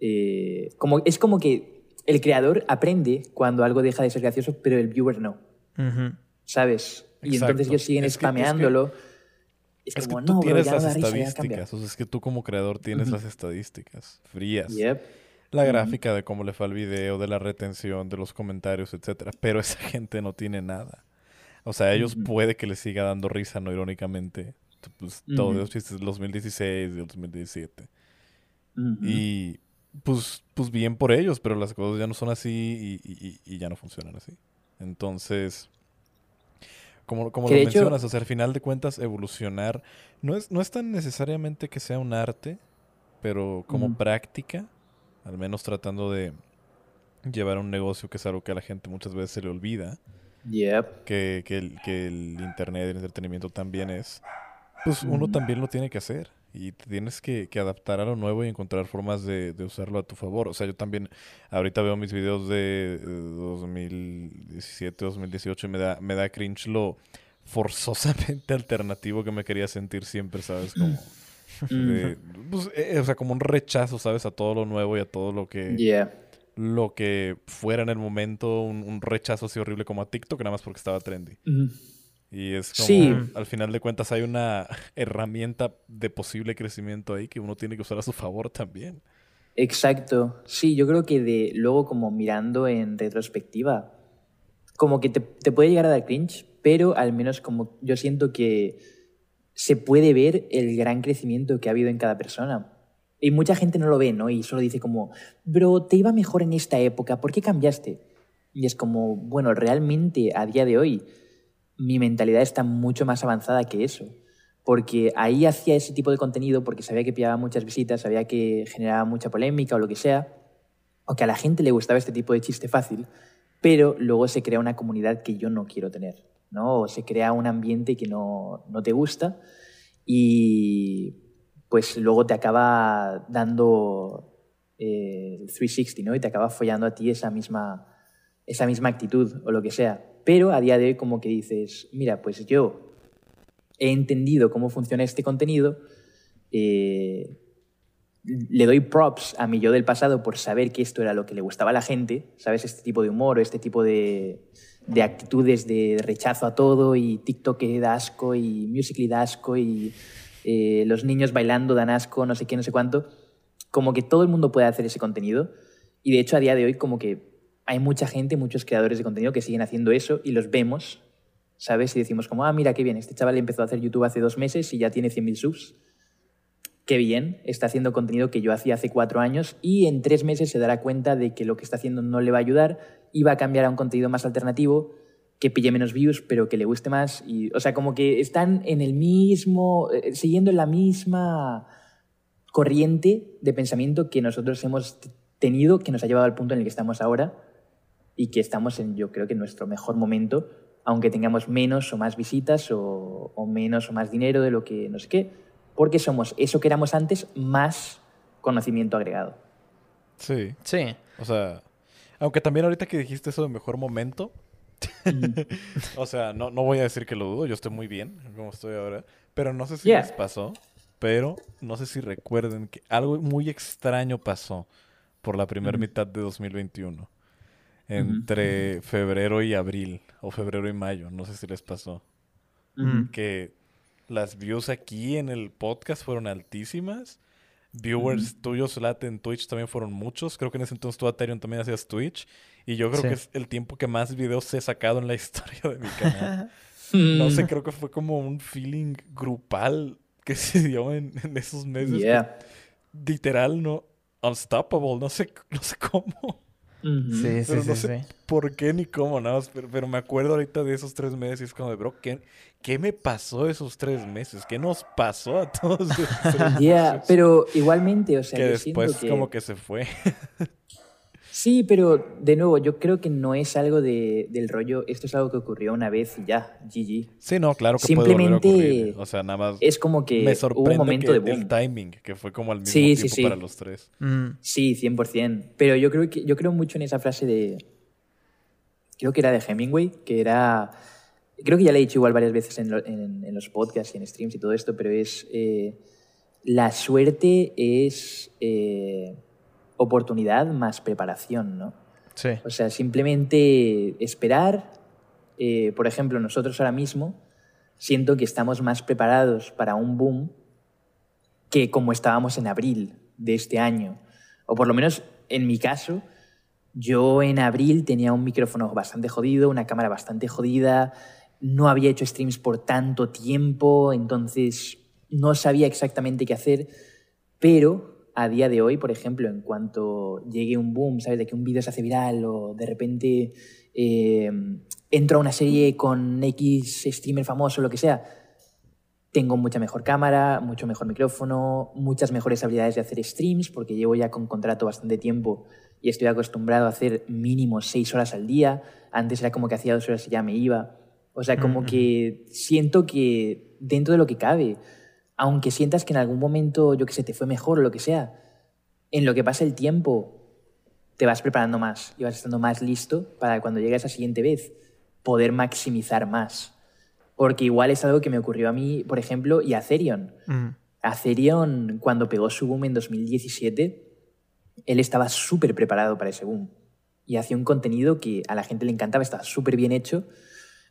Eh, como, es como que el creador aprende cuando algo deja de ser gracioso, pero el viewer no. Ujú. ¿Sabes? Y Exacto. entonces ellos siguen Es que- es que- spameándolo. Es, Es que como, tú no, bro, tienes ya no las da risa, ya cambia". estadísticas. O sea, es que tú como creador tienes Ujú. las estadísticas frías. Yep. La Ujú. gráfica de cómo le fue al video, de la retención, de los comentarios, etcétera. Pero esa <laughs> gente no tiene nada. O sea, a ellos puede que les siga dando risa, no irónicamente. Pues, todos los chistes del 2016 y del 2017. Y pues, pues bien por ellos, pero las cosas ya no son así y, y- y ya no funcionan así. Entonces, como, como lo hecho- mencionas, o sea, al final de cuentas, evolucionar no es, no es tan necesariamente que sea un arte, pero como práctica, al menos tratando de llevar un negocio que es algo que a la gente muchas veces se le olvida, Yep. que, que el, que el internet, el entretenimiento también es, pues uno también lo tiene que hacer. Y te tienes que, que adaptar a lo nuevo y encontrar formas de, de usarlo a tu favor. O sea, yo también ahorita veo mis videos de eh, 2017, 2018 y me da, me da cringe lo forzosamente <laughs> alternativo que me quería sentir siempre, ¿sabes? Como, de- pues, eh, o sea, como un rechazo, ¿sabes? A todo lo nuevo y a todo lo que Yeah. lo que fuera en el momento, un, un rechazo así horrible como a TikTok, nada más porque estaba trendy. Ujú. Y es como, Sí. al final de cuentas, hay una <laughs> herramienta de posible crecimiento ahí que uno tiene que usar a su favor también. Exacto. Sí, yo creo que de luego como mirando en retrospectiva, como que te, te puede llegar a dar cringe, pero al menos como yo siento que se puede ver el gran crecimiento que ha habido en cada persona. Y mucha gente no lo ve, ¿no? Y solo dice como, bro, te iba mejor en esta época, ¿por qué cambiaste? Y es como, bueno, realmente a día de hoy mi mentalidad está mucho más avanzada que eso. Porque ahí hacía ese tipo de contenido porque sabía que pillaba muchas visitas, sabía que generaba mucha polémica o lo que sea, o que a la gente le gustaba este tipo de chiste fácil, pero luego se crea una comunidad que yo no quiero tener, ¿no? O se crea un ambiente que no, no te gusta y pues luego te acaba dando eh, el 360, ¿no? Y te acaba follando a ti esa misma, esa misma actitud o lo que sea. Pero a día de hoy como que dices, mira, pues yo he entendido cómo funciona este contenido, eh, le doy props a mi yo del pasado por saber que esto era lo que le gustaba a la gente, ¿sabes? Este tipo de humor o este tipo de, de actitudes de rechazo a todo y TikTok da asco y Musical.ly da asco y eh, los niños bailando dan asco, no sé qué, no sé cuánto. Como que todo el mundo puede hacer ese contenido y de hecho a día de hoy como que hay mucha gente, muchos creadores de contenido que siguen haciendo eso y los vemos, ¿sabes? Y decimos como, ah, mira, qué bien, este chaval empezó a hacer YouTube hace dos meses y ya tiene 100.000 subs. Qué bien, está haciendo contenido que yo hacía hace cuatro años y en tres meses se dará cuenta de que lo que está haciendo no le va a ayudar y va a cambiar a un contenido más alternativo que pille menos views pero que le guste más. Y, o sea, como que están en el mismo, eh, siguiendo la misma corriente de pensamiento que nosotros hemos tenido, que nos ha llevado al punto en el que estamos ahora y que estamos en, yo creo que en nuestro mejor momento, aunque tengamos menos o más visitas o, o menos o más dinero de lo que no sé qué, porque somos eso que éramos antes más conocimiento agregado. Sí. Sí. O sea, aunque también ahorita que dijiste eso de mejor momento, <laughs> o sea, no, no voy a decir que lo dudo, yo estoy muy bien como estoy ahora, pero no sé si Yeah. les pasó, pero no sé si recuerden que algo muy extraño pasó por la primera Ujú. mitad de 2021, entre febrero y abril, o febrero y mayo, no sé si les pasó, Mm. que las views aquí en el podcast fueron altísimas. Viewers tuyos, Late, en Twitch también fueron muchos. Creo que en ese entonces tú, Aterion, también hacías Twitch. Y yo creo Sí. que es el tiempo que más videos he sacado en la <laughs> historia de mi canal. <laughs> No sé, creo que fue como un feeling grupal que <laughs> se dio en, en esos meses. que literal, no. Unstoppable, no sé, no sé cómo. Sí, sí, Pero sí, no sé sí. por qué ni cómo, nada más. Pero, pero me acuerdo ahorita de esos tres meses y es como de, bro, ¿qué, qué me pasó esos tres meses? ¿Qué nos pasó a todos <laughs> Yeah, meses? pero igualmente, o sea, que yo después siento que... como que se fue. <laughs> Sí, pero de nuevo, yo creo que no es algo de, del rollo, esto es algo que ocurrió una vez y ya, GG. Sí, no, claro que puede volver a Simplemente ocurrir. O sea, nada más Es como que me hubo sorprende un momento que de boom. el timing, que fue como al mismo Sí, sí, tiempo sí. para los tres. Mm. Sí, 100%. Pero yo creo, que, yo creo mucho en esa frase de... Creo que era de Hemingway, que era... creo que ya le he dicho igual varias veces en, lo- en- en los podcasts y en streams y todo esto, pero es, eh, la suerte es eh, oportunidad más preparación, ¿no? Sí. O sea, simplemente esperar. eh, por ejemplo, nosotros ahora mismo siento que estamos más preparados para un boom que como estábamos en abril de este año. O por lo menos en mi caso, yo en abril tenía un micrófono bastante jodido, una cámara bastante jodida, no había hecho streams por tanto tiempo, entonces no sabía exactamente qué hacer, pero a día de hoy, por ejemplo, en cuanto llegue un boom, ¿sabes? De que un vídeo se hace viral o de repente eh, entro a una serie con X streamer famoso, lo que sea, tengo mucha mejor cámara, mucho mejor micrófono, muchas mejores habilidades de hacer streams, porque llevo ya con contrato bastante tiempo y estoy acostumbrado a hacer mínimo seis horas al día. Antes era como que hacía dos horas y ya me iba. O sea, como que siento que dentro de lo que cabe, aunque sientas que en algún momento, yo que sé, te fue mejor o lo que sea, en lo que pasa el tiempo, te vas preparando más y vas estando más listo para cuando llegue esa siguiente vez poder maximizar más. Porque igual es algo que me ocurrió a mí, por ejemplo, y a Therion. Mm. A Therion, cuando pegó su boom en 2017, él estaba súper preparado para ese boom. Y hacía un contenido que a la gente le encantaba, estaba súper bien hecho,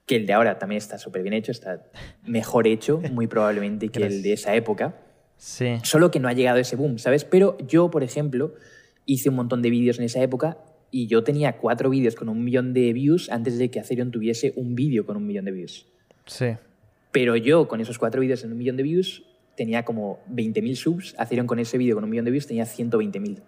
que el de ahora también está súper bien hecho, está mejor hecho, <laughs> muy probablemente, que el de esa época. Sí. Solo que no ha llegado ese boom, ¿sabes? Pero yo, por ejemplo, hice un montón de vídeos en esa época y yo tenía cuatro vídeos con un millón de views antes de que Acerion tuviese un vídeo con un millón de views. Sí. Pero yo, con esos cuatro vídeos en un millón de views, tenía como 20.000 subs. Acerion con ese vídeo con un millón de views tenía 120.000.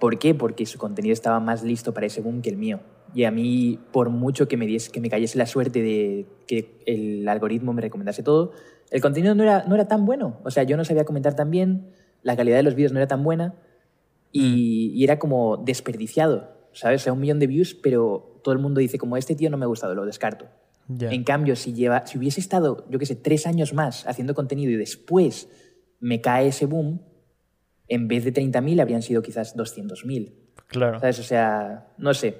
¿Por qué? Porque su contenido estaba más listo para ese boom que el mío. Y a mí, por mucho que me, diese, que me cayese la suerte de que el algoritmo me recomendase todo, el contenido no era, no era tan bueno. O sea, yo no sabía comentar tan bien, la calidad de los vídeos no era tan buena y, y era como desperdiciado, ¿sabes? O sea, un millón de views, pero todo el mundo dice como este tío no me ha gustado, lo descarto. Ya. En cambio, si, lleva, si hubiese estado, yo qué sé, tres años más haciendo contenido y después me cae ese boom, en vez de 30.000 habrían sido quizás 200.000. Claro. ¿Sabes? O sea, no sé.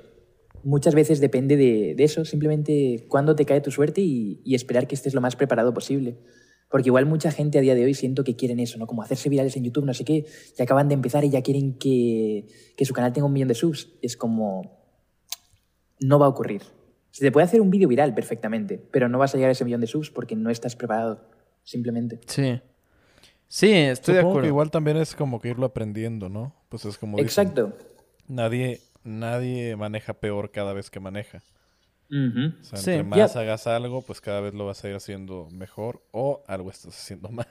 Muchas veces depende de, de eso, simplemente cuándo te cae tu suerte y, y esperar que estés lo más preparado posible. Porque igual mucha gente a día de hoy siento que quieren eso, ¿no? Como hacerse virales en YouTube, no sé qué, y acaban de empezar y ya quieren que, que su canal tenga un millón de subs. Es como... No va a ocurrir. Se te puede hacer un vídeo viral perfectamente, pero no vas a llegar a ese millón de subs porque no estás preparado, simplemente. Sí. Sí, estoy de acuerdo. que igual también es como que irlo aprendiendo, ¿no? Pues es como dicen, Exacto. nadie, nadie maneja peor cada vez que maneja. Ujú. O sea, Sí. entre más hagas algo, pues cada vez lo vas a ir haciendo mejor o algo estás haciendo <laughs> mal.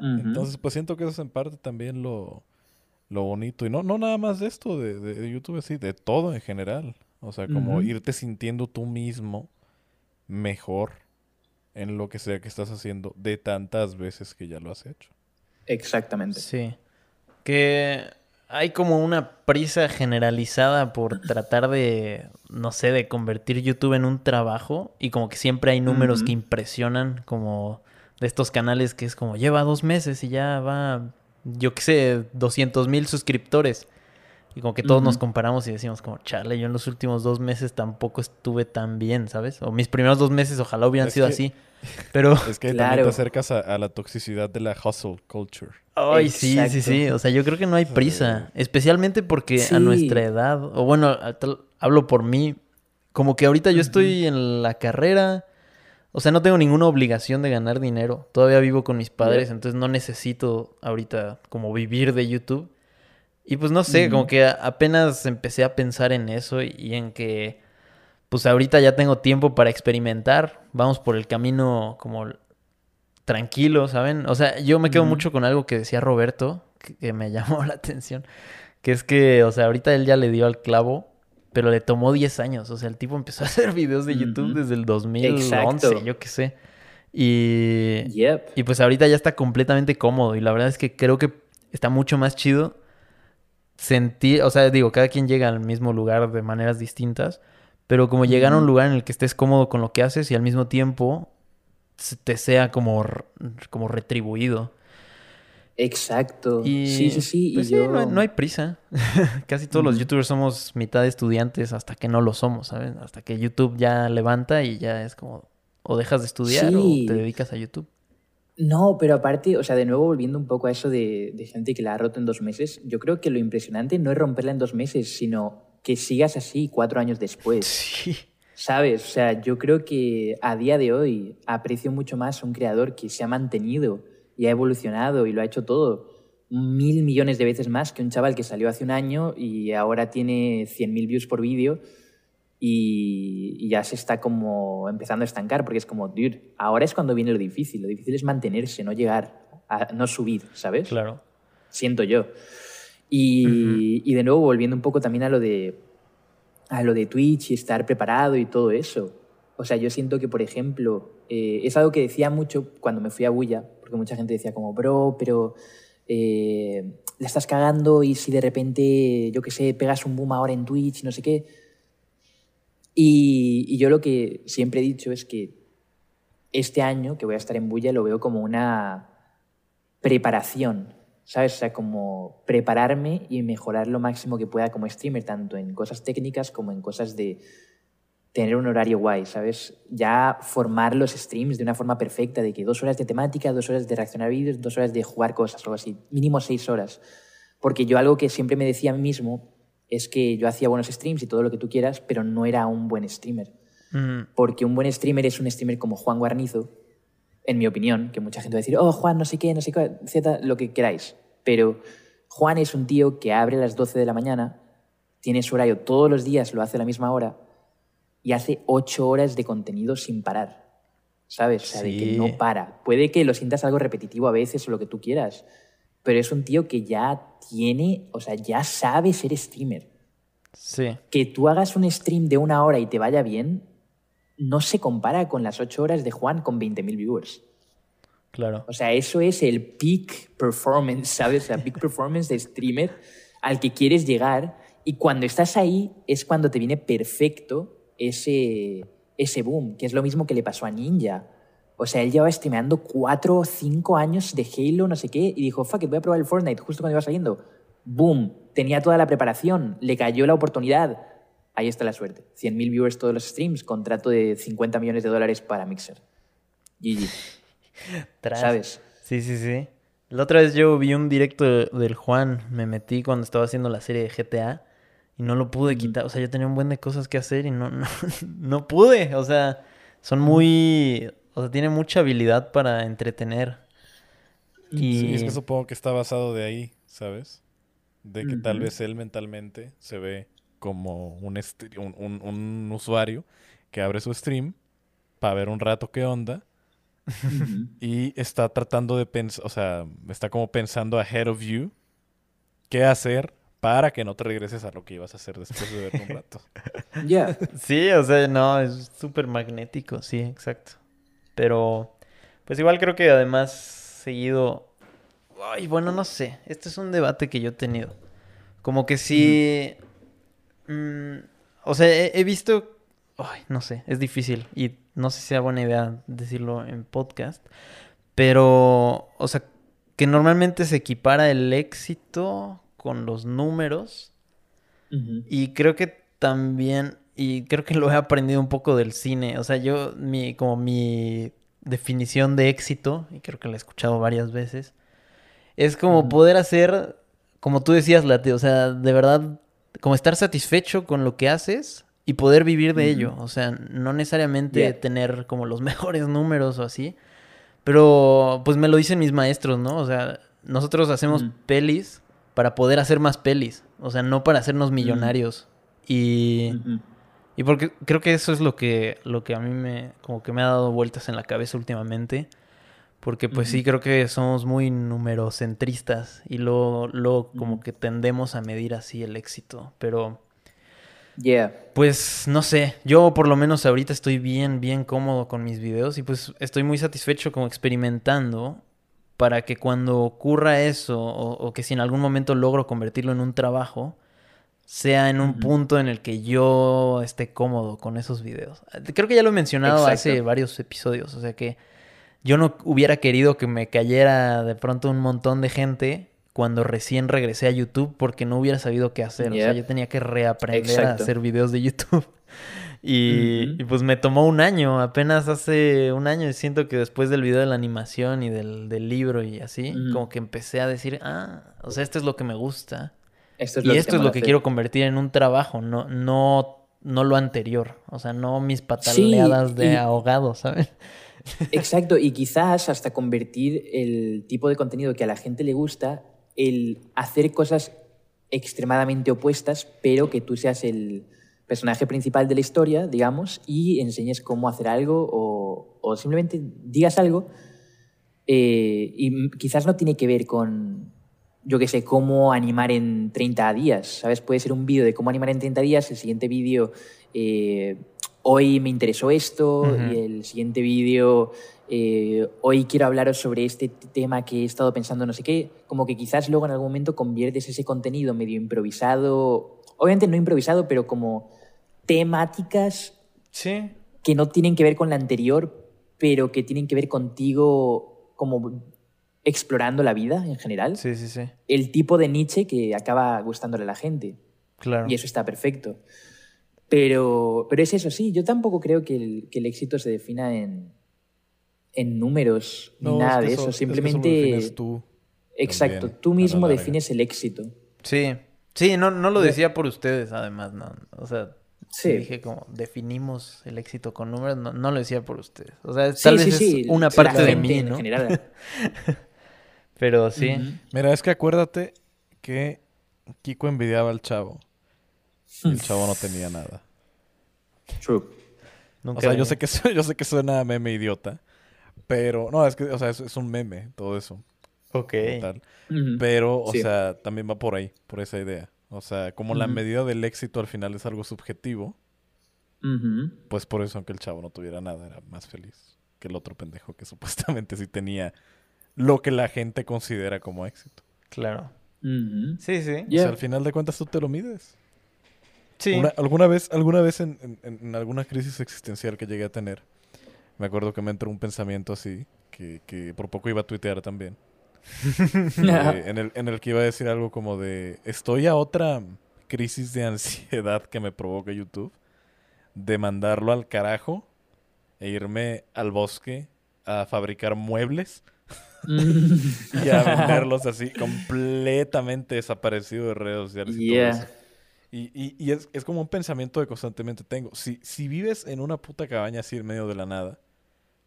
Ujú. Entonces, pues siento que eso es en parte también lo, lo bonito. Y no, no nada más de esto, de, de- de YouTube, así, de todo en general. O sea, como irte sintiendo tú mismo mejor en lo que sea que estás haciendo de tantas veces que ya lo has hecho. Exactamente. Sí. Que hay como una prisa generalizada por tratar de, no sé, de convertir YouTube en un trabajo y como que siempre hay números que impresionan, como de estos canales que es como lleva dos meses y ya va, yo qué sé, 200 mil suscriptores. Y como que todos nos comparamos y decimos como, chale, yo en los últimos dos meses tampoco estuve tan bien, ¿sabes? O mis primeros dos meses ojalá hubieran Es sido que- así. Pero... <laughs> Es que también Claro. te acercas a, a la toxicidad de la hustle culture. Ay, sí, sí, sí. O sea, yo creo que no hay prisa. Especialmente porque Sí. a nuestra edad, o bueno, hablo por mí, como que ahorita yo estoy en la carrera. O sea, no tengo ninguna obligación de ganar dinero. Todavía vivo con mis padres, entonces no necesito ahorita como vivir de YouTube. Y pues no sé, como que apenas empecé a pensar en eso y, en que pues ahorita ya tengo tiempo para experimentar. Vamos por el camino como tranquilo, ¿saben? O sea, yo me quedo mucho con algo que decía Roberto, que, me <laughs> llamó la atención, que es que, o sea, ahorita él ya le dio al clavo, pero le tomó 10 años. O sea, el tipo empezó a <laughs> hacer videos de YouTube desde el 2011, Exacto. yo qué sé. Y, Yep. y pues ahorita ya está completamente cómodo. Y la verdad es que creo que está mucho más chido sentir, o sea, digo, cada quien llega al mismo lugar de maneras distintas, pero como llegar a un lugar en el que estés cómodo con lo que haces y al mismo tiempo te sea como, como retribuido. Exacto. Y, sí, sí, sí. pues y sí, yo... no, hay- no hay prisa. <laughs> Casi todos los youtubers somos mitad estudiantes hasta que no lo somos, ¿sabes? Hasta que YouTube ya levanta y ya es como, ¿O dejas de estudiar Sí. o te dedicas a YouTube? No, pero aparte, o sea, de nuevo volviendo un poco a eso de, de gente que la ha roto en dos meses, yo creo que lo impresionante no es romperla en dos meses, sino que sigas así cuatro años después. <laughs> Sí. ¿Sabes? O sea, yo creo que a día de hoy aprecio mucho más a un creador que se ha mantenido y ha evolucionado y lo ha hecho todo mil millones de veces más que un chaval que salió hace un año y ahora tiene 100.000 views por vídeo y, y ya se está como empezando a estancar porque es como, dude, ahora es cuando viene lo difícil. Lo difícil es mantenerse, no llegar, a, no subir, ¿sabes? Claro. siento yo. Y, y de nuevo, volviendo un poco también a lo de a lo de Twitch y estar preparado y todo eso. O sea, yo siento que, por ejemplo, eh, es algo que decía mucho cuando me fui a Bulla, porque mucha gente decía como, bro, pero eh, la estás cagando y si de repente, yo qué sé, pegas un boom ahora en Twitch y no sé qué. Y, yo lo que siempre he dicho es que este año que voy a estar en Bulla lo veo como una preparación, ¿sabes? O sea, como prepararme y mejorar lo máximo que pueda como streamer, tanto en cosas técnicas como en cosas de tener un horario guay, ¿sabes? Ya formar los streams de una forma perfecta, de que dos horas de temática, dos horas de reaccionar vídeos, dos horas de jugar cosas, algo así, mínimo seis horas. Porque yo algo que siempre me decía a mí mismo es que yo hacía buenos streams y todo lo que tú quieras, pero no era un buen streamer. Mm, Porque un buen streamer es un streamer como Juan Guarnizo, en mi opinión, que mucha gente va a decir, oh, Juan, no sé qué, no sé qué, Z, lo que queráis. Pero Juan es un tío que abre a las 12 de la mañana, tiene su horario todos los días, lo hace a la misma hora, y hace 8 horas de contenido sin parar. ¿Sabes? O sea, de que no para. Puede que lo sientas algo repetitivo a veces o lo que tú quieras, pero es un tío que ya tiene, o sea, ya sabe ser streamer Sí. que tú hagas un stream de una hora y te vaya bien, no se compara con las ocho horas de Juan con 20.000 viewers. Claro. O sea, eso es el peak performance, ¿sabes? O sea, peak performance de streamer al que quieres llegar. Y cuando estás ahí es cuando te viene perfecto ese, ese boom, que es lo mismo que le pasó a Ninja. O sea, él llevaba streameando cuatro o cinco años de Halo, no sé qué, y dijo, fuck it, voy a probar el Fortnite justo cuando iba saliendo. Boom, tenía toda la preparación, le cayó la oportunidad. Ahí está la suerte. 100.000 viewers todos los streams, contrato de 50 millones de dólares para Mixer. GG. <laughs> Tras. ¿Sabes? Sí, sí, sí. La otra vez yo vi un directo de- del Juan, me metí cuando estaba haciendo la serie de GTA y no lo pude quitar. O sea, yo tenía un buen de cosas que hacer y no, <laughs> no, no pude. O sea, son muy... O sea, tiene mucha habilidad para entretener. Y... Sí, es que supongo que está basado de ahí, ¿sabes? De que tal vez él mentalmente se ve como un, un, un- un usuario que abre su stream para ver un rato qué onda y está tratando de pensar, o sea, está como pensando ahead of you qué hacer para que no te regreses a lo que ibas a hacer después de ver un rato. Ya. <laughs> Sí, o sea, no, es súper magnético, sí, exacto. Pero, pues igual creo que además seguido... Ay, bueno, no sé, este es un debate que yo he tenido. Como que sí... mm, o sea, he, he visto... Ay, no sé, es difícil y no sé si sea buena idea decirlo en podcast. Pero, o sea, que normalmente se equipara el éxito con los números. Y creo que también, y creo que lo he aprendido un poco del cine. O sea, yo, mi, como mi definición de éxito, y creo que la he escuchado varias veces, es como poder hacer, como tú decías, Late, o sea, de verdad, como estar satisfecho con lo que haces y poder vivir de ello. O sea, no necesariamente Yeah. tener como los <laughs> mejores números o así. Pero, pues me lo dicen mis maestros, ¿no? O sea, nosotros hacemos pelis para poder hacer más pelis. O sea, no para hacernos millonarios. Y. y porque creo que eso es lo que, lo que a mí me, como que me ha dado vueltas en la cabeza últimamente. Porque pues sí, Ujú. creo que somos muy numerocentristas y luego, luego como que tendemos a medir así el éxito. Pero Yeah. pues no sé, yo por lo menos ahorita estoy bien, bien cómodo con mis videos y pues estoy muy satisfecho como experimentando para que cuando ocurra eso o, o que si en algún momento logro convertirlo en un trabajo, sea en un punto en el que yo esté cómodo con esos videos. Creo que ya lo he mencionado hace varios episodios, o sea que yo no hubiera querido que me cayera de pronto un montón de gente cuando recién regresé a YouTube porque no hubiera sabido qué hacer. O sea, yo tenía que reaprender a hacer videos de YouTube. <laughs> Y, pues me tomó un año, apenas hace un año. Y siento que después del video de la animación y del, del libro y así, como que empecé a decir, ah, o sea, esto es lo que me gusta. Esto es y esto es lo que hacer. quiero convertir en un trabajo, no, no, no lo anterior. O sea, no mis pataleadas de y- ahogado, ¿sabes? Exacto, y quizás hasta convertir el tipo de contenido que a la gente le gusta, el hacer cosas extremadamente opuestas, pero que tú seas el personaje principal de la historia, digamos, y enseñes cómo hacer algo o, o simplemente digas algo. eh, y quizás no tiene que ver con, yo qué sé, cómo animar en 30 días, ¿sabes? Puede ser un vídeo de cómo animar en 30 días, el siguiente vídeo, eh, hoy me interesó esto, y el siguiente vídeo, eh, hoy quiero hablaros sobre este tema que he estado pensando no sé qué, como que quizás luego en algún momento conviertes ese contenido medio improvisado, obviamente no improvisado, pero como temáticas Sí. que no tienen que ver con la anterior, pero que tienen que ver contigo como explorando la vida en general. Sí, sí, sí. El tipo de Nietzsche que acaba gustándole a la gente. Claro. Y eso está perfecto. Pero, pero es eso, sí, yo tampoco creo que el, que el éxito se defina en, en números ni nada es que de eso- eso. es que eso Simplemente. tú exacto, también, tú mismo defines el éxito. Sí. Sí, no, no lo decía por ustedes, además, no. O sea, Sí. dije como definimos el éxito con números, no, no lo decía por ustedes. O sea, Sí, tal sí, vez es una la parte de mí, en ¿no? general. <laughs> Pero sí. Mira, es que acuérdate que Kiko envidiaba al chavo. Y el chavo no tenía nada. True. Nunca O sea, yo sé que <laughs> yo sé que suena a meme idiota. Pero, no, es que, o sea, es, es un meme, todo eso. Ok. Pero, o Sí. sea, también va por ahí, por esa idea. O sea, como la medida del éxito al final es algo subjetivo, pues por eso, aunque el chavo no tuviera nada, era más feliz que el otro pendejo que <laughs> supuestamente sí tenía lo que la gente considera como éxito. Claro. Sí, sí. O Yeah. sea, al final de cuentas tú te lo mides. Sí. Una- alguna vez, alguna vez en, en- en alguna crisis existencial que llegué a tener, me acuerdo que me entró un pensamiento así, que, que por poco iba a tuitear también. <laughs> Eh, en, el, en el que iba a decir algo como de, estoy a otra crisis de ansiedad que me provoca YouTube, de mandarlo al carajo e irme al bosque a fabricar muebles y a <laughs> venderlos así, completamente desaparecido de redes sociales y todo eso. Y, y- y es, es como un pensamiento que constantemente tengo. Si, si vives en una puta cabaña así en medio de la nada,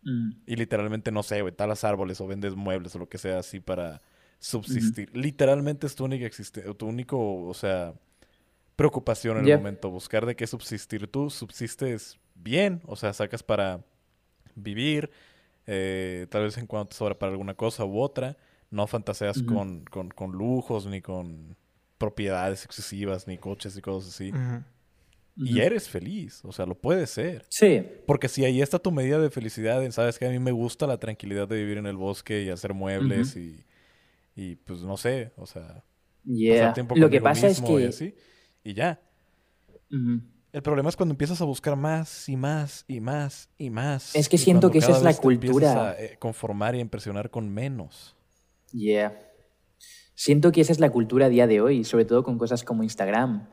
Mm. y literalmente, no sé, güey, talas árboles o vendes muebles o lo que sea así para subsistir. Literalmente es tu única existe tu único, o sea, preocupación en el momento. Buscar de qué subsistir. Tú subsistes bien, o sea, sacas para vivir, eh, tal vez en cuanto te sobra para alguna cosa u otra. No fantaseas con, con, con lujos, ni con propiedades excesivas, ni coches y cosas así. Y eres feliz, o sea, lo puedes ser. Sí. Porque si ahí está tu medida de felicidad, en, sabes que a mí me gusta la tranquilidad de vivir en el bosque y hacer muebles y, y, pues no sé, o sea, Yeah. pasar tiempo Lo que pasa es mismo y que. así, y ya. El problema es cuando empiezas a buscar más y más y más y más. Es que siento que esa es la te cultura. a eh, conformar y impresionar con menos. Yeah. Siento que esa es la cultura a día de hoy, sobre todo con cosas como Instagram,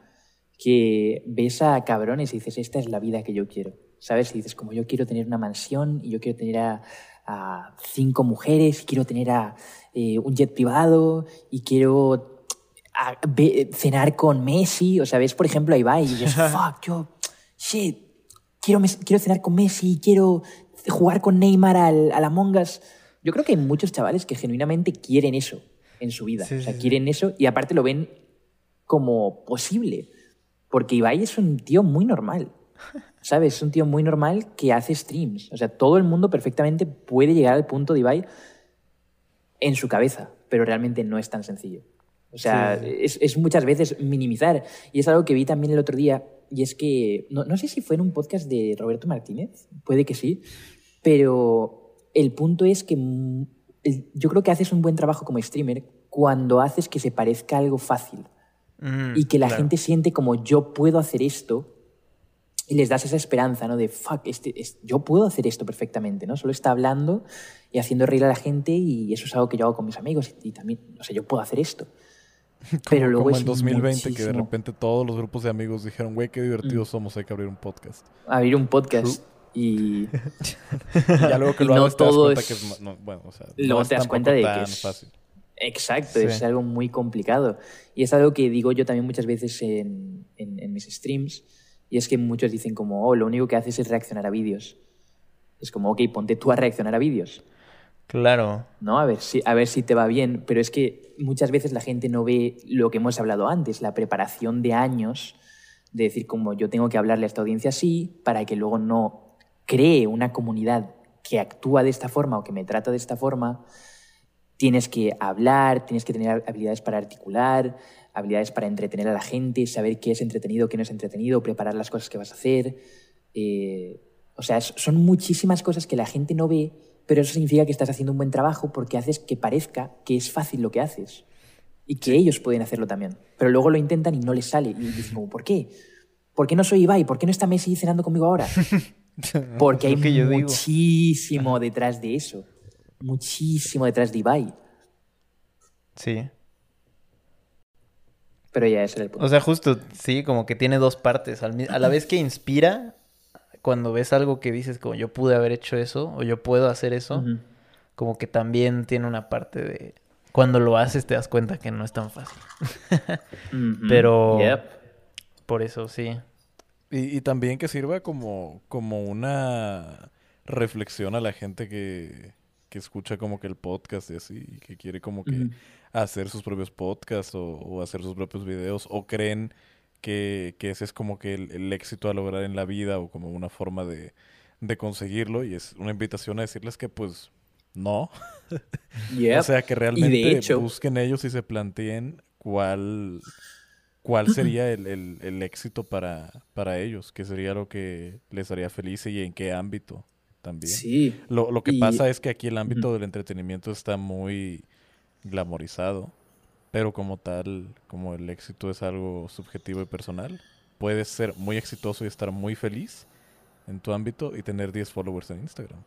que ves a cabrones y dices, esta es la vida que yo quiero, ¿sabes? Y dices, como yo quiero tener una mansión y yo quiero tener a, a cinco mujeres, y quiero tener a eh, un jet privado y quiero a- ve- cenar con Messi, o sea, ves por ejemplo a Ibai y dices, <laughs> fuck, yo, shit, quiero, quiero cenar con Messi, quiero jugar con Neymar al, al Among Us. Yo creo que hay muchos chavales que genuinamente quieren eso en su vida. Sí, o sea, sí, sí. quieren eso y aparte lo ven como posible. Porque Ibai es un tío muy normal. <laughs> ¿Sabes? Es un tío muy normal que hace streams. O sea, todo el mundo perfectamente puede llegar al punto de Ibai en su cabeza, pero realmente no es tan sencillo. O sea, Sí. Es, es muchas veces minimizar. Y es algo que vi también el otro día, y es que, no, no sé si fue en un podcast de Roberto Martínez, puede que sí, pero el punto es que mm, yo creo que haces un buen trabajo como streamer cuando haces que se parezca algo fácil Mm, y que la claro. gente siente como yo puedo hacer esto y les das esa esperanza, ¿no? De fuck, este, es- yo puedo hacer esto perfectamente, ¿no? Solo está hablando y haciendo reír a la gente y eso es algo que yo hago con mis amigos y, y también, o sea, yo puedo hacer esto. <laughs> Pero luego como en 2020 que de muchísimo. repente todos los grupos de amigos dijeron, güey, qué divertidos somos, hay que abrir un podcast. Abrir un podcast y <laughs> Y ya luego que <laughs> lo no hagas te das todo cuenta es- que es... no, bueno, o sea, Luego no te das cuenta de que es- fácil. Exacto, Sí. es algo muy complicado. Y es algo que digo yo también muchas veces en, en- en mis streams. Y es que muchos dicen como, oh, lo único que haces es reaccionar a vídeos. Es como, ok, ponte tú a reaccionar a vídeos. Claro. ¿no? A ver, si, a ver si te va bien. Pero es que muchas veces la gente no ve lo que hemos hablado antes, la preparación de años, de decir como yo tengo que hablarle a esta audiencia así, para que luego no cree una comunidad que actúa de esta forma o que me trata de esta forma. Tienes que hablar, tienes que tener habilidades para articular, habilidades para entretener a la gente, saber qué es entretenido, qué no es entretenido, preparar las cosas que vas a hacer. Eh, o sea, son muchísimas cosas que la gente no ve, pero eso significa que estás haciendo un buen trabajo porque haces que parezca que es fácil lo que haces y que ellos pueden hacerlo también. Pero luego lo intentan y no les sale. Y dicen como, ¿por qué? ¿Por qué no soy Ibai? ¿Por qué no está Messi cenando conmigo ahora? <laughs> Porque hay Lo que yo digo. muchísimo detrás de eso. Muchísimo detrás de Ibai. Sí. Pero ya ese era el punto. O sea, justo, sí, como que tiene dos partes. A la vez que inspira, cuando ves algo que dices como yo pude haber hecho eso o yo puedo hacer eso, como que también tiene una parte de... Cuando lo haces te das cuenta que no es tan fácil. <laughs> Pero- Yep. Por eso, sí. Y, y también que sirva como, como una reflexión a la gente que, que escucha como que el podcast y así, y que quiere como que hacer sus propios podcasts o, o hacer sus propios videos, o creen que, que ese es como que el, el éxito a lograr en la vida o como una forma de, de conseguirlo, y es una invitación a decirles que pues no, <laughs> Yep. o sea que realmente hecho- busquen ellos y se planteen cuál, cuál sería el, el- el éxito para, para ellos, qué sería lo que les haría feliz y en qué ámbito también. Sí. Lo, lo que Y- pasa es que aquí el ámbito del entretenimiento está muy glamorizado, pero como tal, como el éxito es algo subjetivo y personal, puedes ser muy exitoso y estar muy feliz en tu ámbito y tener 10 followers en Instagram.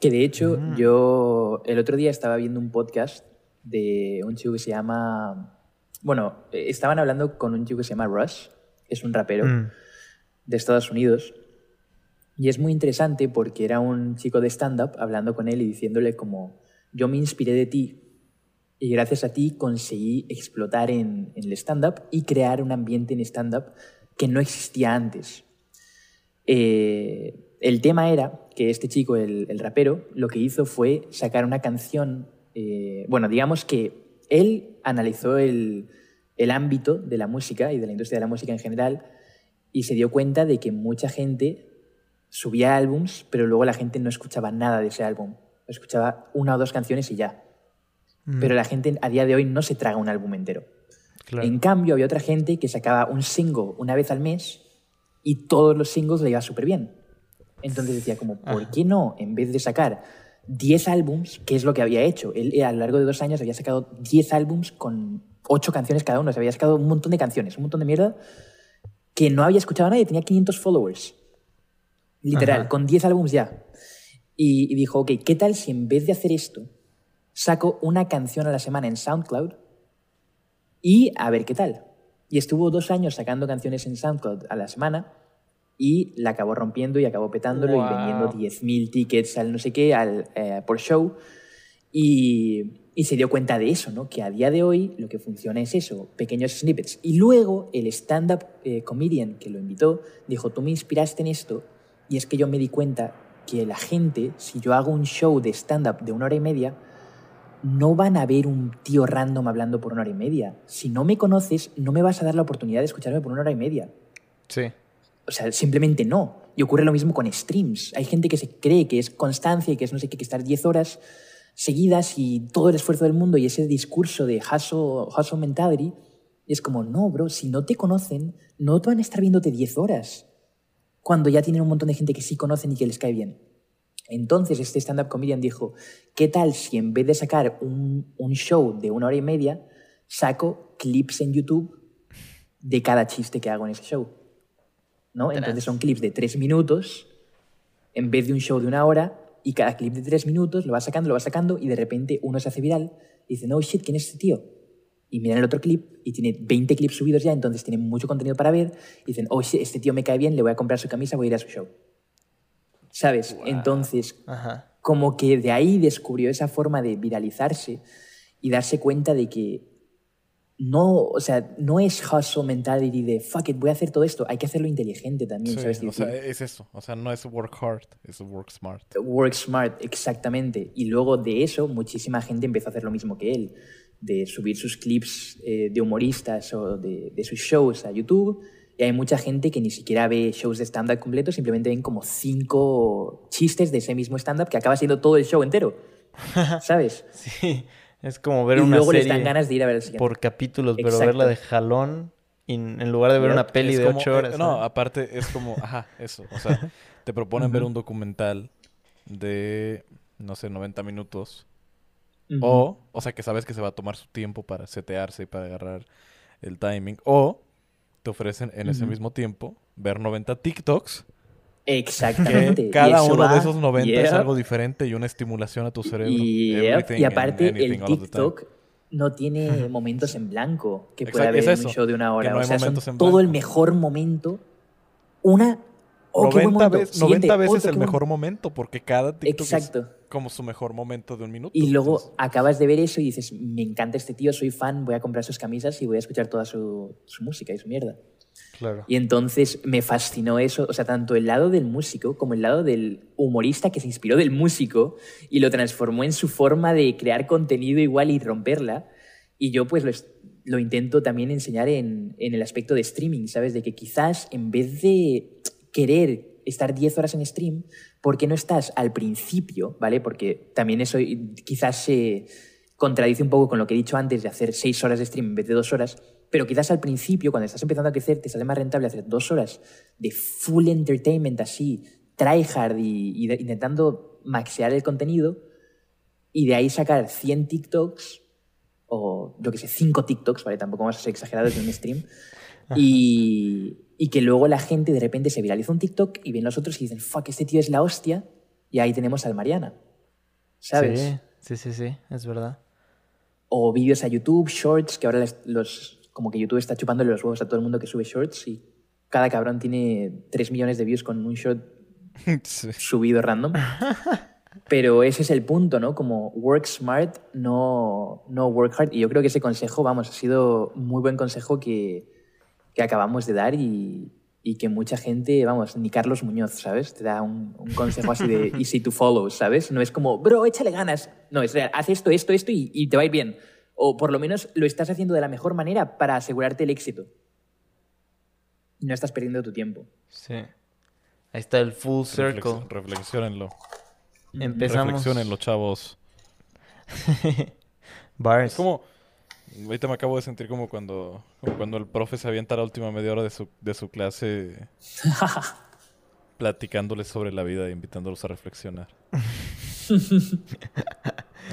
Que de hecho, Mm. yo el otro día estaba viendo un podcast de un chico que se llama. Bueno, estaban hablando con un chico que se llama Rush, es un rapero Mm. de Estados Unidos. Y es muy interesante porque era un chico de stand-up hablando con él y diciéndole como, yo me inspiré de ti y gracias a ti conseguí explotar en, el stand-up y crear un ambiente en stand-up que no existía antes. Eh, el tema era que este chico, el, el rapero, lo que hizo fue sacar una canción, eh, bueno, digamos que él analizó el, el ámbito de la música y de la industria de la música en general y se dio cuenta de que mucha gente subía álbums, pero luego la gente no escuchaba nada de ese álbum. Escuchaba una o dos canciones y ya. Mm. Pero la gente a día de hoy no se traga un álbum entero. Claro. En cambio, había otra gente que sacaba un single una vez al mes y todos los singles le iba súper bien. Entonces decía como, ¿por qué no, en vez de sacar 10 álbums, que es lo que había hecho? Él a lo largo de dos años había sacado 10 álbums con 8 canciones cada uno. O sea, había sacado un montón de canciones, un montón de mierda que no había escuchado a nadie. Tenía 500 followers. Literal, Ajá. con 10 álbums ya. Y, y dijo, ok, ¿qué tal si en vez de hacer esto, saco una canción a la semana en SoundCloud y a ver qué tal. Y estuvo dos años sacando canciones en SoundCloud a la semana y la acabó rompiendo y acabó petándolo Wow. y vendiendo 10.000 tickets al no sé qué, al, eh, por show. Y, y se dio cuenta de eso, ¿no? Que a día de hoy lo que funciona es eso, pequeños snippets. Y luego el stand-up eh, comedian que lo invitó dijo, tú me inspiraste en esto y es que yo me di cuenta que la gente, si yo hago un show de stand-up de una hora y media, no van a ver un tío random hablando por una hora y media. Si no me conoces, no me vas a dar la oportunidad de escucharme por una hora y media. Sí. O sea, simplemente no. Y ocurre lo mismo con streams. Hay gente que se cree que es constancia y que es no sé qué, que estar 10 horas seguidas y todo el esfuerzo del mundo y ese discurso de hustle mentality. Y es como, no, bro, si no te conocen, no te van a estar viéndote 10 horas. Cuando ya tienen un montón de gente que sí conocen y que les cae bien. Entonces este stand-up comedian dijo, ¿qué tal si en vez de sacar un, un show de una hora y media, saco clips en YouTube de cada chiste que hago en ese show? ¿no? Entonces son clips de tres minutos en vez de un show de una hora y cada clip de tres minutos lo va sacando, lo va sacando y de repente uno se hace viral y dice, no shit, ¿quién es este tío? y miran el otro clip y tiene 20 clips subidos ya, entonces tiene mucho contenido para ver y dicen, oh, sí, este tío me cae bien, le voy a comprar su camisa, voy a ir a su show. ¿Sabes? Entonces, Ajá. como que de ahí descubrió esa forma de viralizarse y darse cuenta de que no, o sea, no es hustle mentality de fuck it, voy a hacer todo esto, hay que hacerlo inteligente también, Sí, ¿sabes? o sea, es eso. O sea, no es work hard, es work smart. Work smart, exactamente. Y luego de eso, muchísima gente empezó a hacer lo mismo que él, de subir sus clips eh, de humoristas o de, de sus shows a YouTube. Y hay mucha gente que ni siquiera ve shows de stand-up completos, simplemente ven como cinco chistes de ese mismo stand-up que acaba siendo todo el show entero. <laughs> ¿Sabes? Sí, es como ver y una luego les serie dan ganas de ir a ver el siguiente. por capítulos, pero Exacto. verla de jalón en lugar de ver una peli Es de como- ocho horas. eh, no, ¿sabes? aparte es como, ajá, eso. O sea, te proponen ver un documental de, no sé, 90 minutos. O, o sea, que sabes que se va a tomar su tiempo para setearse y para agarrar el timing. O te ofrecen en ese mismo tiempo ver 90 TikToks. Exactamente. Que cada uno va- de esos 90 es algo diferente y una estimulación a tu cerebro. Y, aparte, el. TikTok no tiene momentos en blanco que pueda Exacto, haber es en un show de una hora. no o sea, son todo el mejor momento. Una. Oh, qué buen 90, momento. veces, Siguiente, 90 veces otro, el qué mejor momento, porque cada TikTok Exacto. es como su mejor momento de un minuto. Y luego Entonces, acabas de ver eso y dices, me encanta este tío, soy fan, voy a comprar sus camisas y voy a escuchar toda su, su música y su mierda. Claro. Y entonces me fascinó eso, o sea, tanto el lado del músico como el lado del humorista que se inspiró del músico y lo transformó en su forma de crear contenido igual y romperla. Y yo pues lo, lo intento también enseñar en, en el aspecto de streaming, ¿sabes? De que quizás en vez de querer estar 10 horas en stream, ¿por qué no estás al principio, ¿vale? Porque también eso quizás se contradice un poco con lo que he dicho antes de hacer 6 horas de stream en vez de 2 horas, pero quizás al principio, cuando estás empezando a crecer, te sale más rentable hacer 2 horas de full entertainment así, tryhard y, y de- intentando maxear el contenido y de ahí sacar 100 TikToks o yo que sé, 5 TikToks, ¿vale? Tampoco vamos a ser exagerados en un stream. Y, y que luego la gente de repente se viraliza un TikTok y ven los otros y dicen, fuck, este tío es la hostia. Y ahí tenemos al Mariana. ¿Sabes? Sí, sí, sí, sí, es verdad. O vídeos a YouTube, shorts, que ahora los, como que YouTube está chupándole los huevos a todo el mundo que sube shorts y cada cabrón tiene 3 millones de views con un short <laughs> sí. subido random. Pero ese es el punto, ¿no? Como work smart, no, no work hard. Y yo creo que ese consejo, vamos, ha sido muy buen consejo que, que acabamos de dar y, y que mucha gente, vamos, ni Carlos Muñoz, ¿sabes? Te da un, un consejo así de easy to follow, ¿sabes? No es como, bro, échale ganas. No, es real, haz esto, esto, esto y, y te va a ir bien. O por lo menos lo estás haciendo de la mejor manera para asegurarte el éxito. Y no estás perdiendo tu tiempo. Sí. Ahí está el full circle. Reflex- reflexionenlo. Empezamos. Reflexionenlo, chavos. <laughs> Bars. Es como. Ahorita me acabo de sentir como cuando, como cuando el profe se avienta la última media hora de su, de su clase <laughs> platicándoles sobre la vida e invitándolos a reflexionar. <laughs>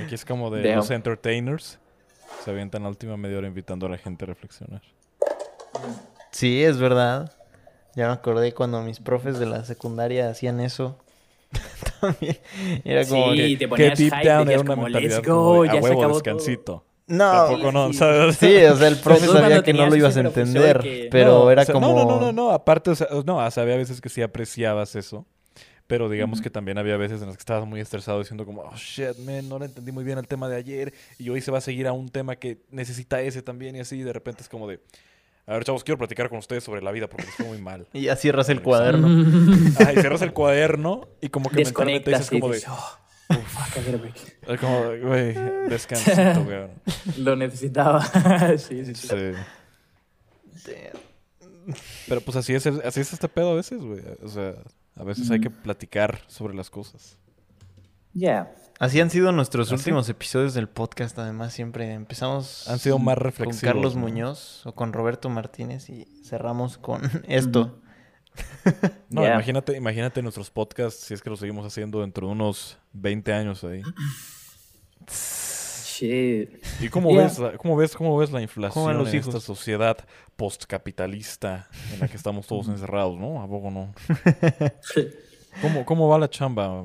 Aquí es como de Damn. los entertainers. Se avientan la última media hora invitando a la gente a reflexionar. Sí, es verdad. Ya me acordé cuando mis profes de la secundaria hacían eso. <laughs> También era como Sí, que... te ponías deep hype, down era una como, mentalidad let's como go, de, a ya se huevo, acabó descansito. No, Tampoco no, sí. ¿sabes? <laughs> sí, o sea, el profe sabía que no lo ibas a entender, que- pero No, era o sea, como... No, no, no, no, no. Aparte, o sea, no, o sea, había veces que sí apreciabas eso. Pero digamos que también había veces en las que estabas muy estresado diciendo como, oh shit, man, no le entendí muy bien el tema de ayer. Y hoy se va a seguir a un tema que necesita ese también y así. Y de repente es como de, a ver, chavos, quiero platicar con ustedes sobre la vida porque fue muy mal. <laughs> Y ya cierras el cuaderno. Ajá, y cierras el cuaderno y como que mentalmente Desconectas dices como de, oh, break. es como, güey, descansito, <laughs> güey. Lo necesitaba. <laughs> sí, sí, sí. Sí. Pero pues así es, el- así es este pedo a veces, güey. O sea, a veces hay que platicar sobre las cosas. Ya. Así han sido nuestros ¿Ah, últimos episodios del podcast, además siempre empezamos Han sido más con reflexivos. Carlos ¿no? Muñoz o con Roberto Martínez y cerramos con <laughs> esto. <laughs> No, imagínate, imagínate nuestros podcasts si es que los seguimos haciendo dentro de unos 20 años ahí. Shit. ¿Y cómo ves, la, cómo ves, cómo ves la inflación los en hijos? esta sociedad postcapitalista en la que estamos todos encerrados, no? ¿A poco no? <laughs> ¿Cómo, cómo va la chamba?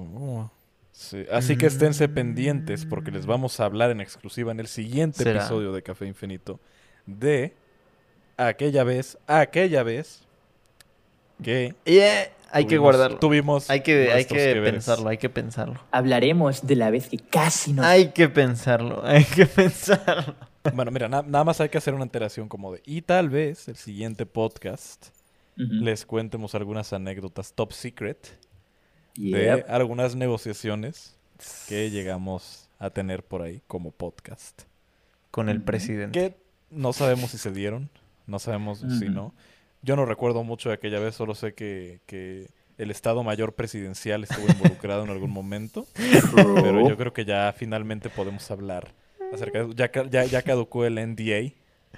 Así que esténse pendientes porque les vamos a hablar en exclusiva en el siguiente ¿Será? episodio de Café Infinito de aquella vez, aquella vez que Y, eh, hay que guardarlo. Tuvimos Hay que, hay que pensarlo, hay que pensarlo. Hablaremos de la vez que casi nos... Hay que pensarlo, <laughs> hay que pensarlo. Bueno, mira, na- nada más hay que hacer una alteración como de y tal vez el siguiente podcast les cuentemos algunas anécdotas top secret Yep. de algunas negociaciones que llegamos a tener por ahí como podcast. Con el presidente. Que no sabemos si se dieron, no sabemos si no. Yo no recuerdo mucho de aquella vez, solo sé que, que el Estado Mayor Presidencial estuvo involucrado en algún momento. <laughs> Pero yo creo que ya finalmente podemos hablar acerca de eso. Ya, ca- ya, ya caducó el NDA,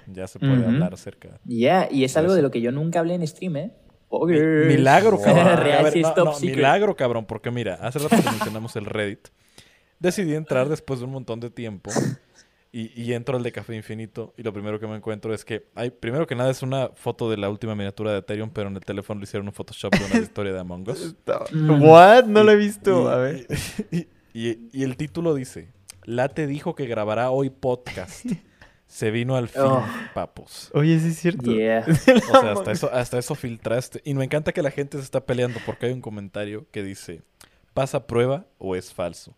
ya se puede Ujú. hablar acerca. Ya, y es algo Eso. de lo que yo nunca hablé en stream, ¿eh? Mi-. Milagro, <laughs> cabrón. Ver, no, no, milagro, cabrón, porque mira, hace rato que mencionamos el Reddit. Decidí entrar después de un montón de tiempo y, y entro al de Café Infinito y lo primero que me encuentro es que hay, primero que nada es una foto de la última miniatura de Ethereum, pero en el teléfono le hicieron un Photoshop de una <laughs> historia de Among Us. Mm. What? No Y- lo he visto. y- A ver. <laughs> Y, y- y el título dice, Late dijo que grabará hoy podcast. <laughs> Se vino al fin, Oh. papos. Oye, sí es cierto. Yeah. O sea, hasta eso, hasta eso filtraste. Y me encanta que la gente se está peleando porque hay un comentario que dice, ¿pasa prueba o es falso?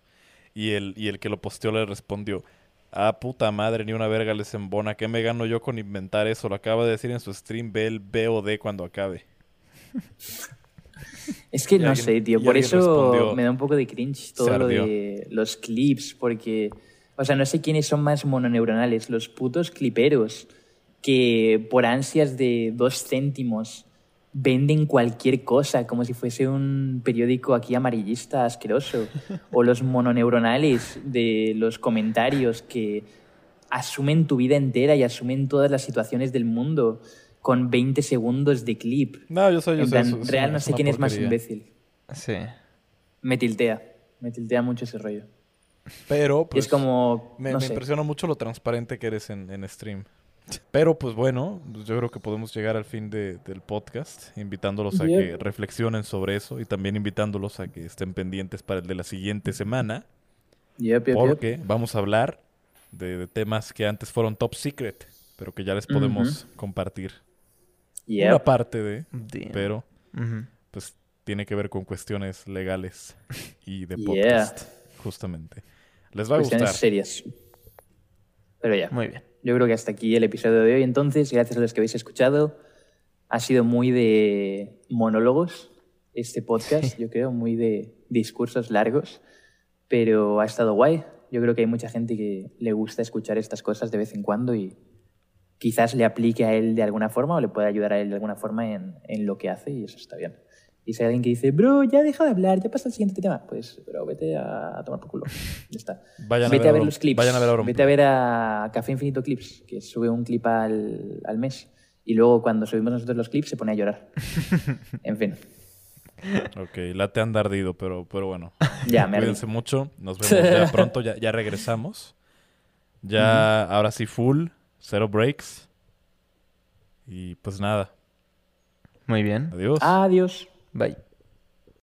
Y el, y el que lo posteó le respondió, ah, puta madre, ni una verga les embona. ¿Qué me gano yo con inventar eso? Lo acaba de decir en su stream, ve el BOD cuando acabe. Es que Y no alguien- sé, tío. Por eso respondió, me da un poco de cringe todo lo de los clips, porque, o sea, no sé quiénes son más mononeuronales, los putos cliperos que por ansias de dos céntimos venden cualquier cosa como si fuese un periódico aquí amarillista asqueroso, o los mononeuronales de los comentarios que asumen tu vida entera y asumen todas las situaciones del mundo con 20 segundos de clip. No, yo soy yo En plan, real no sé quién es más imbécil. Sí. Me tiltea. Me tiltea mucho ese rollo. Pero, y pues, es como. me, no me sé. impresiona mucho lo transparente que eres en, en stream. Pero, pues bueno, pues, yo creo que podemos llegar al fin de- del podcast, invitándolos a que reflexionen sobre eso y también invitándolos a que estén pendientes para el de la siguiente semana, Yep, yep, yep. porque vamos a hablar de, de temas que antes fueron top secret, pero que ya les podemos compartir. Yep. Una parte de, Damn. pero pues tiene que ver con cuestiones legales y de Yeah. podcast, justamente. Les va a Cuestiones gustar. serias. Pero ya. Muy bien. Yo creo que hasta aquí el episodio de hoy. Entonces, gracias a los que habéis escuchado. Ha sido muy de monólogos este podcast, <laughs> yo creo, muy de discursos largos. Pero ha estado guay. Yo creo que hay mucha gente que le gusta escuchar estas cosas de vez en cuando y quizás le aplique a él de alguna forma o le pueda ayudar a él de alguna forma en, en lo que hace y eso está bien. Y si hay alguien que dice, bro, ya deja de hablar, ya pasa al siguiente tema, pues, bro, vete a, a tomar por culo. Ya está. Vayan vete a ver Auron- los clips. Vayan a ver Auron vete a ver a Café Infinito Clips, que sube un clip al, al mes. Y luego cuando subimos nosotros los clips se pone a llorar. <laughs> en fin. Ok, la te han ardido, pero, pero bueno. <laughs> Ya, me Cuídense mucho. Nos vemos ya <laughs> pronto. Ya, ya regresamos. Ya, ahora sí, full. Cero breaks. Y pues nada. Muy bien. Adiós. Adiós. Bye.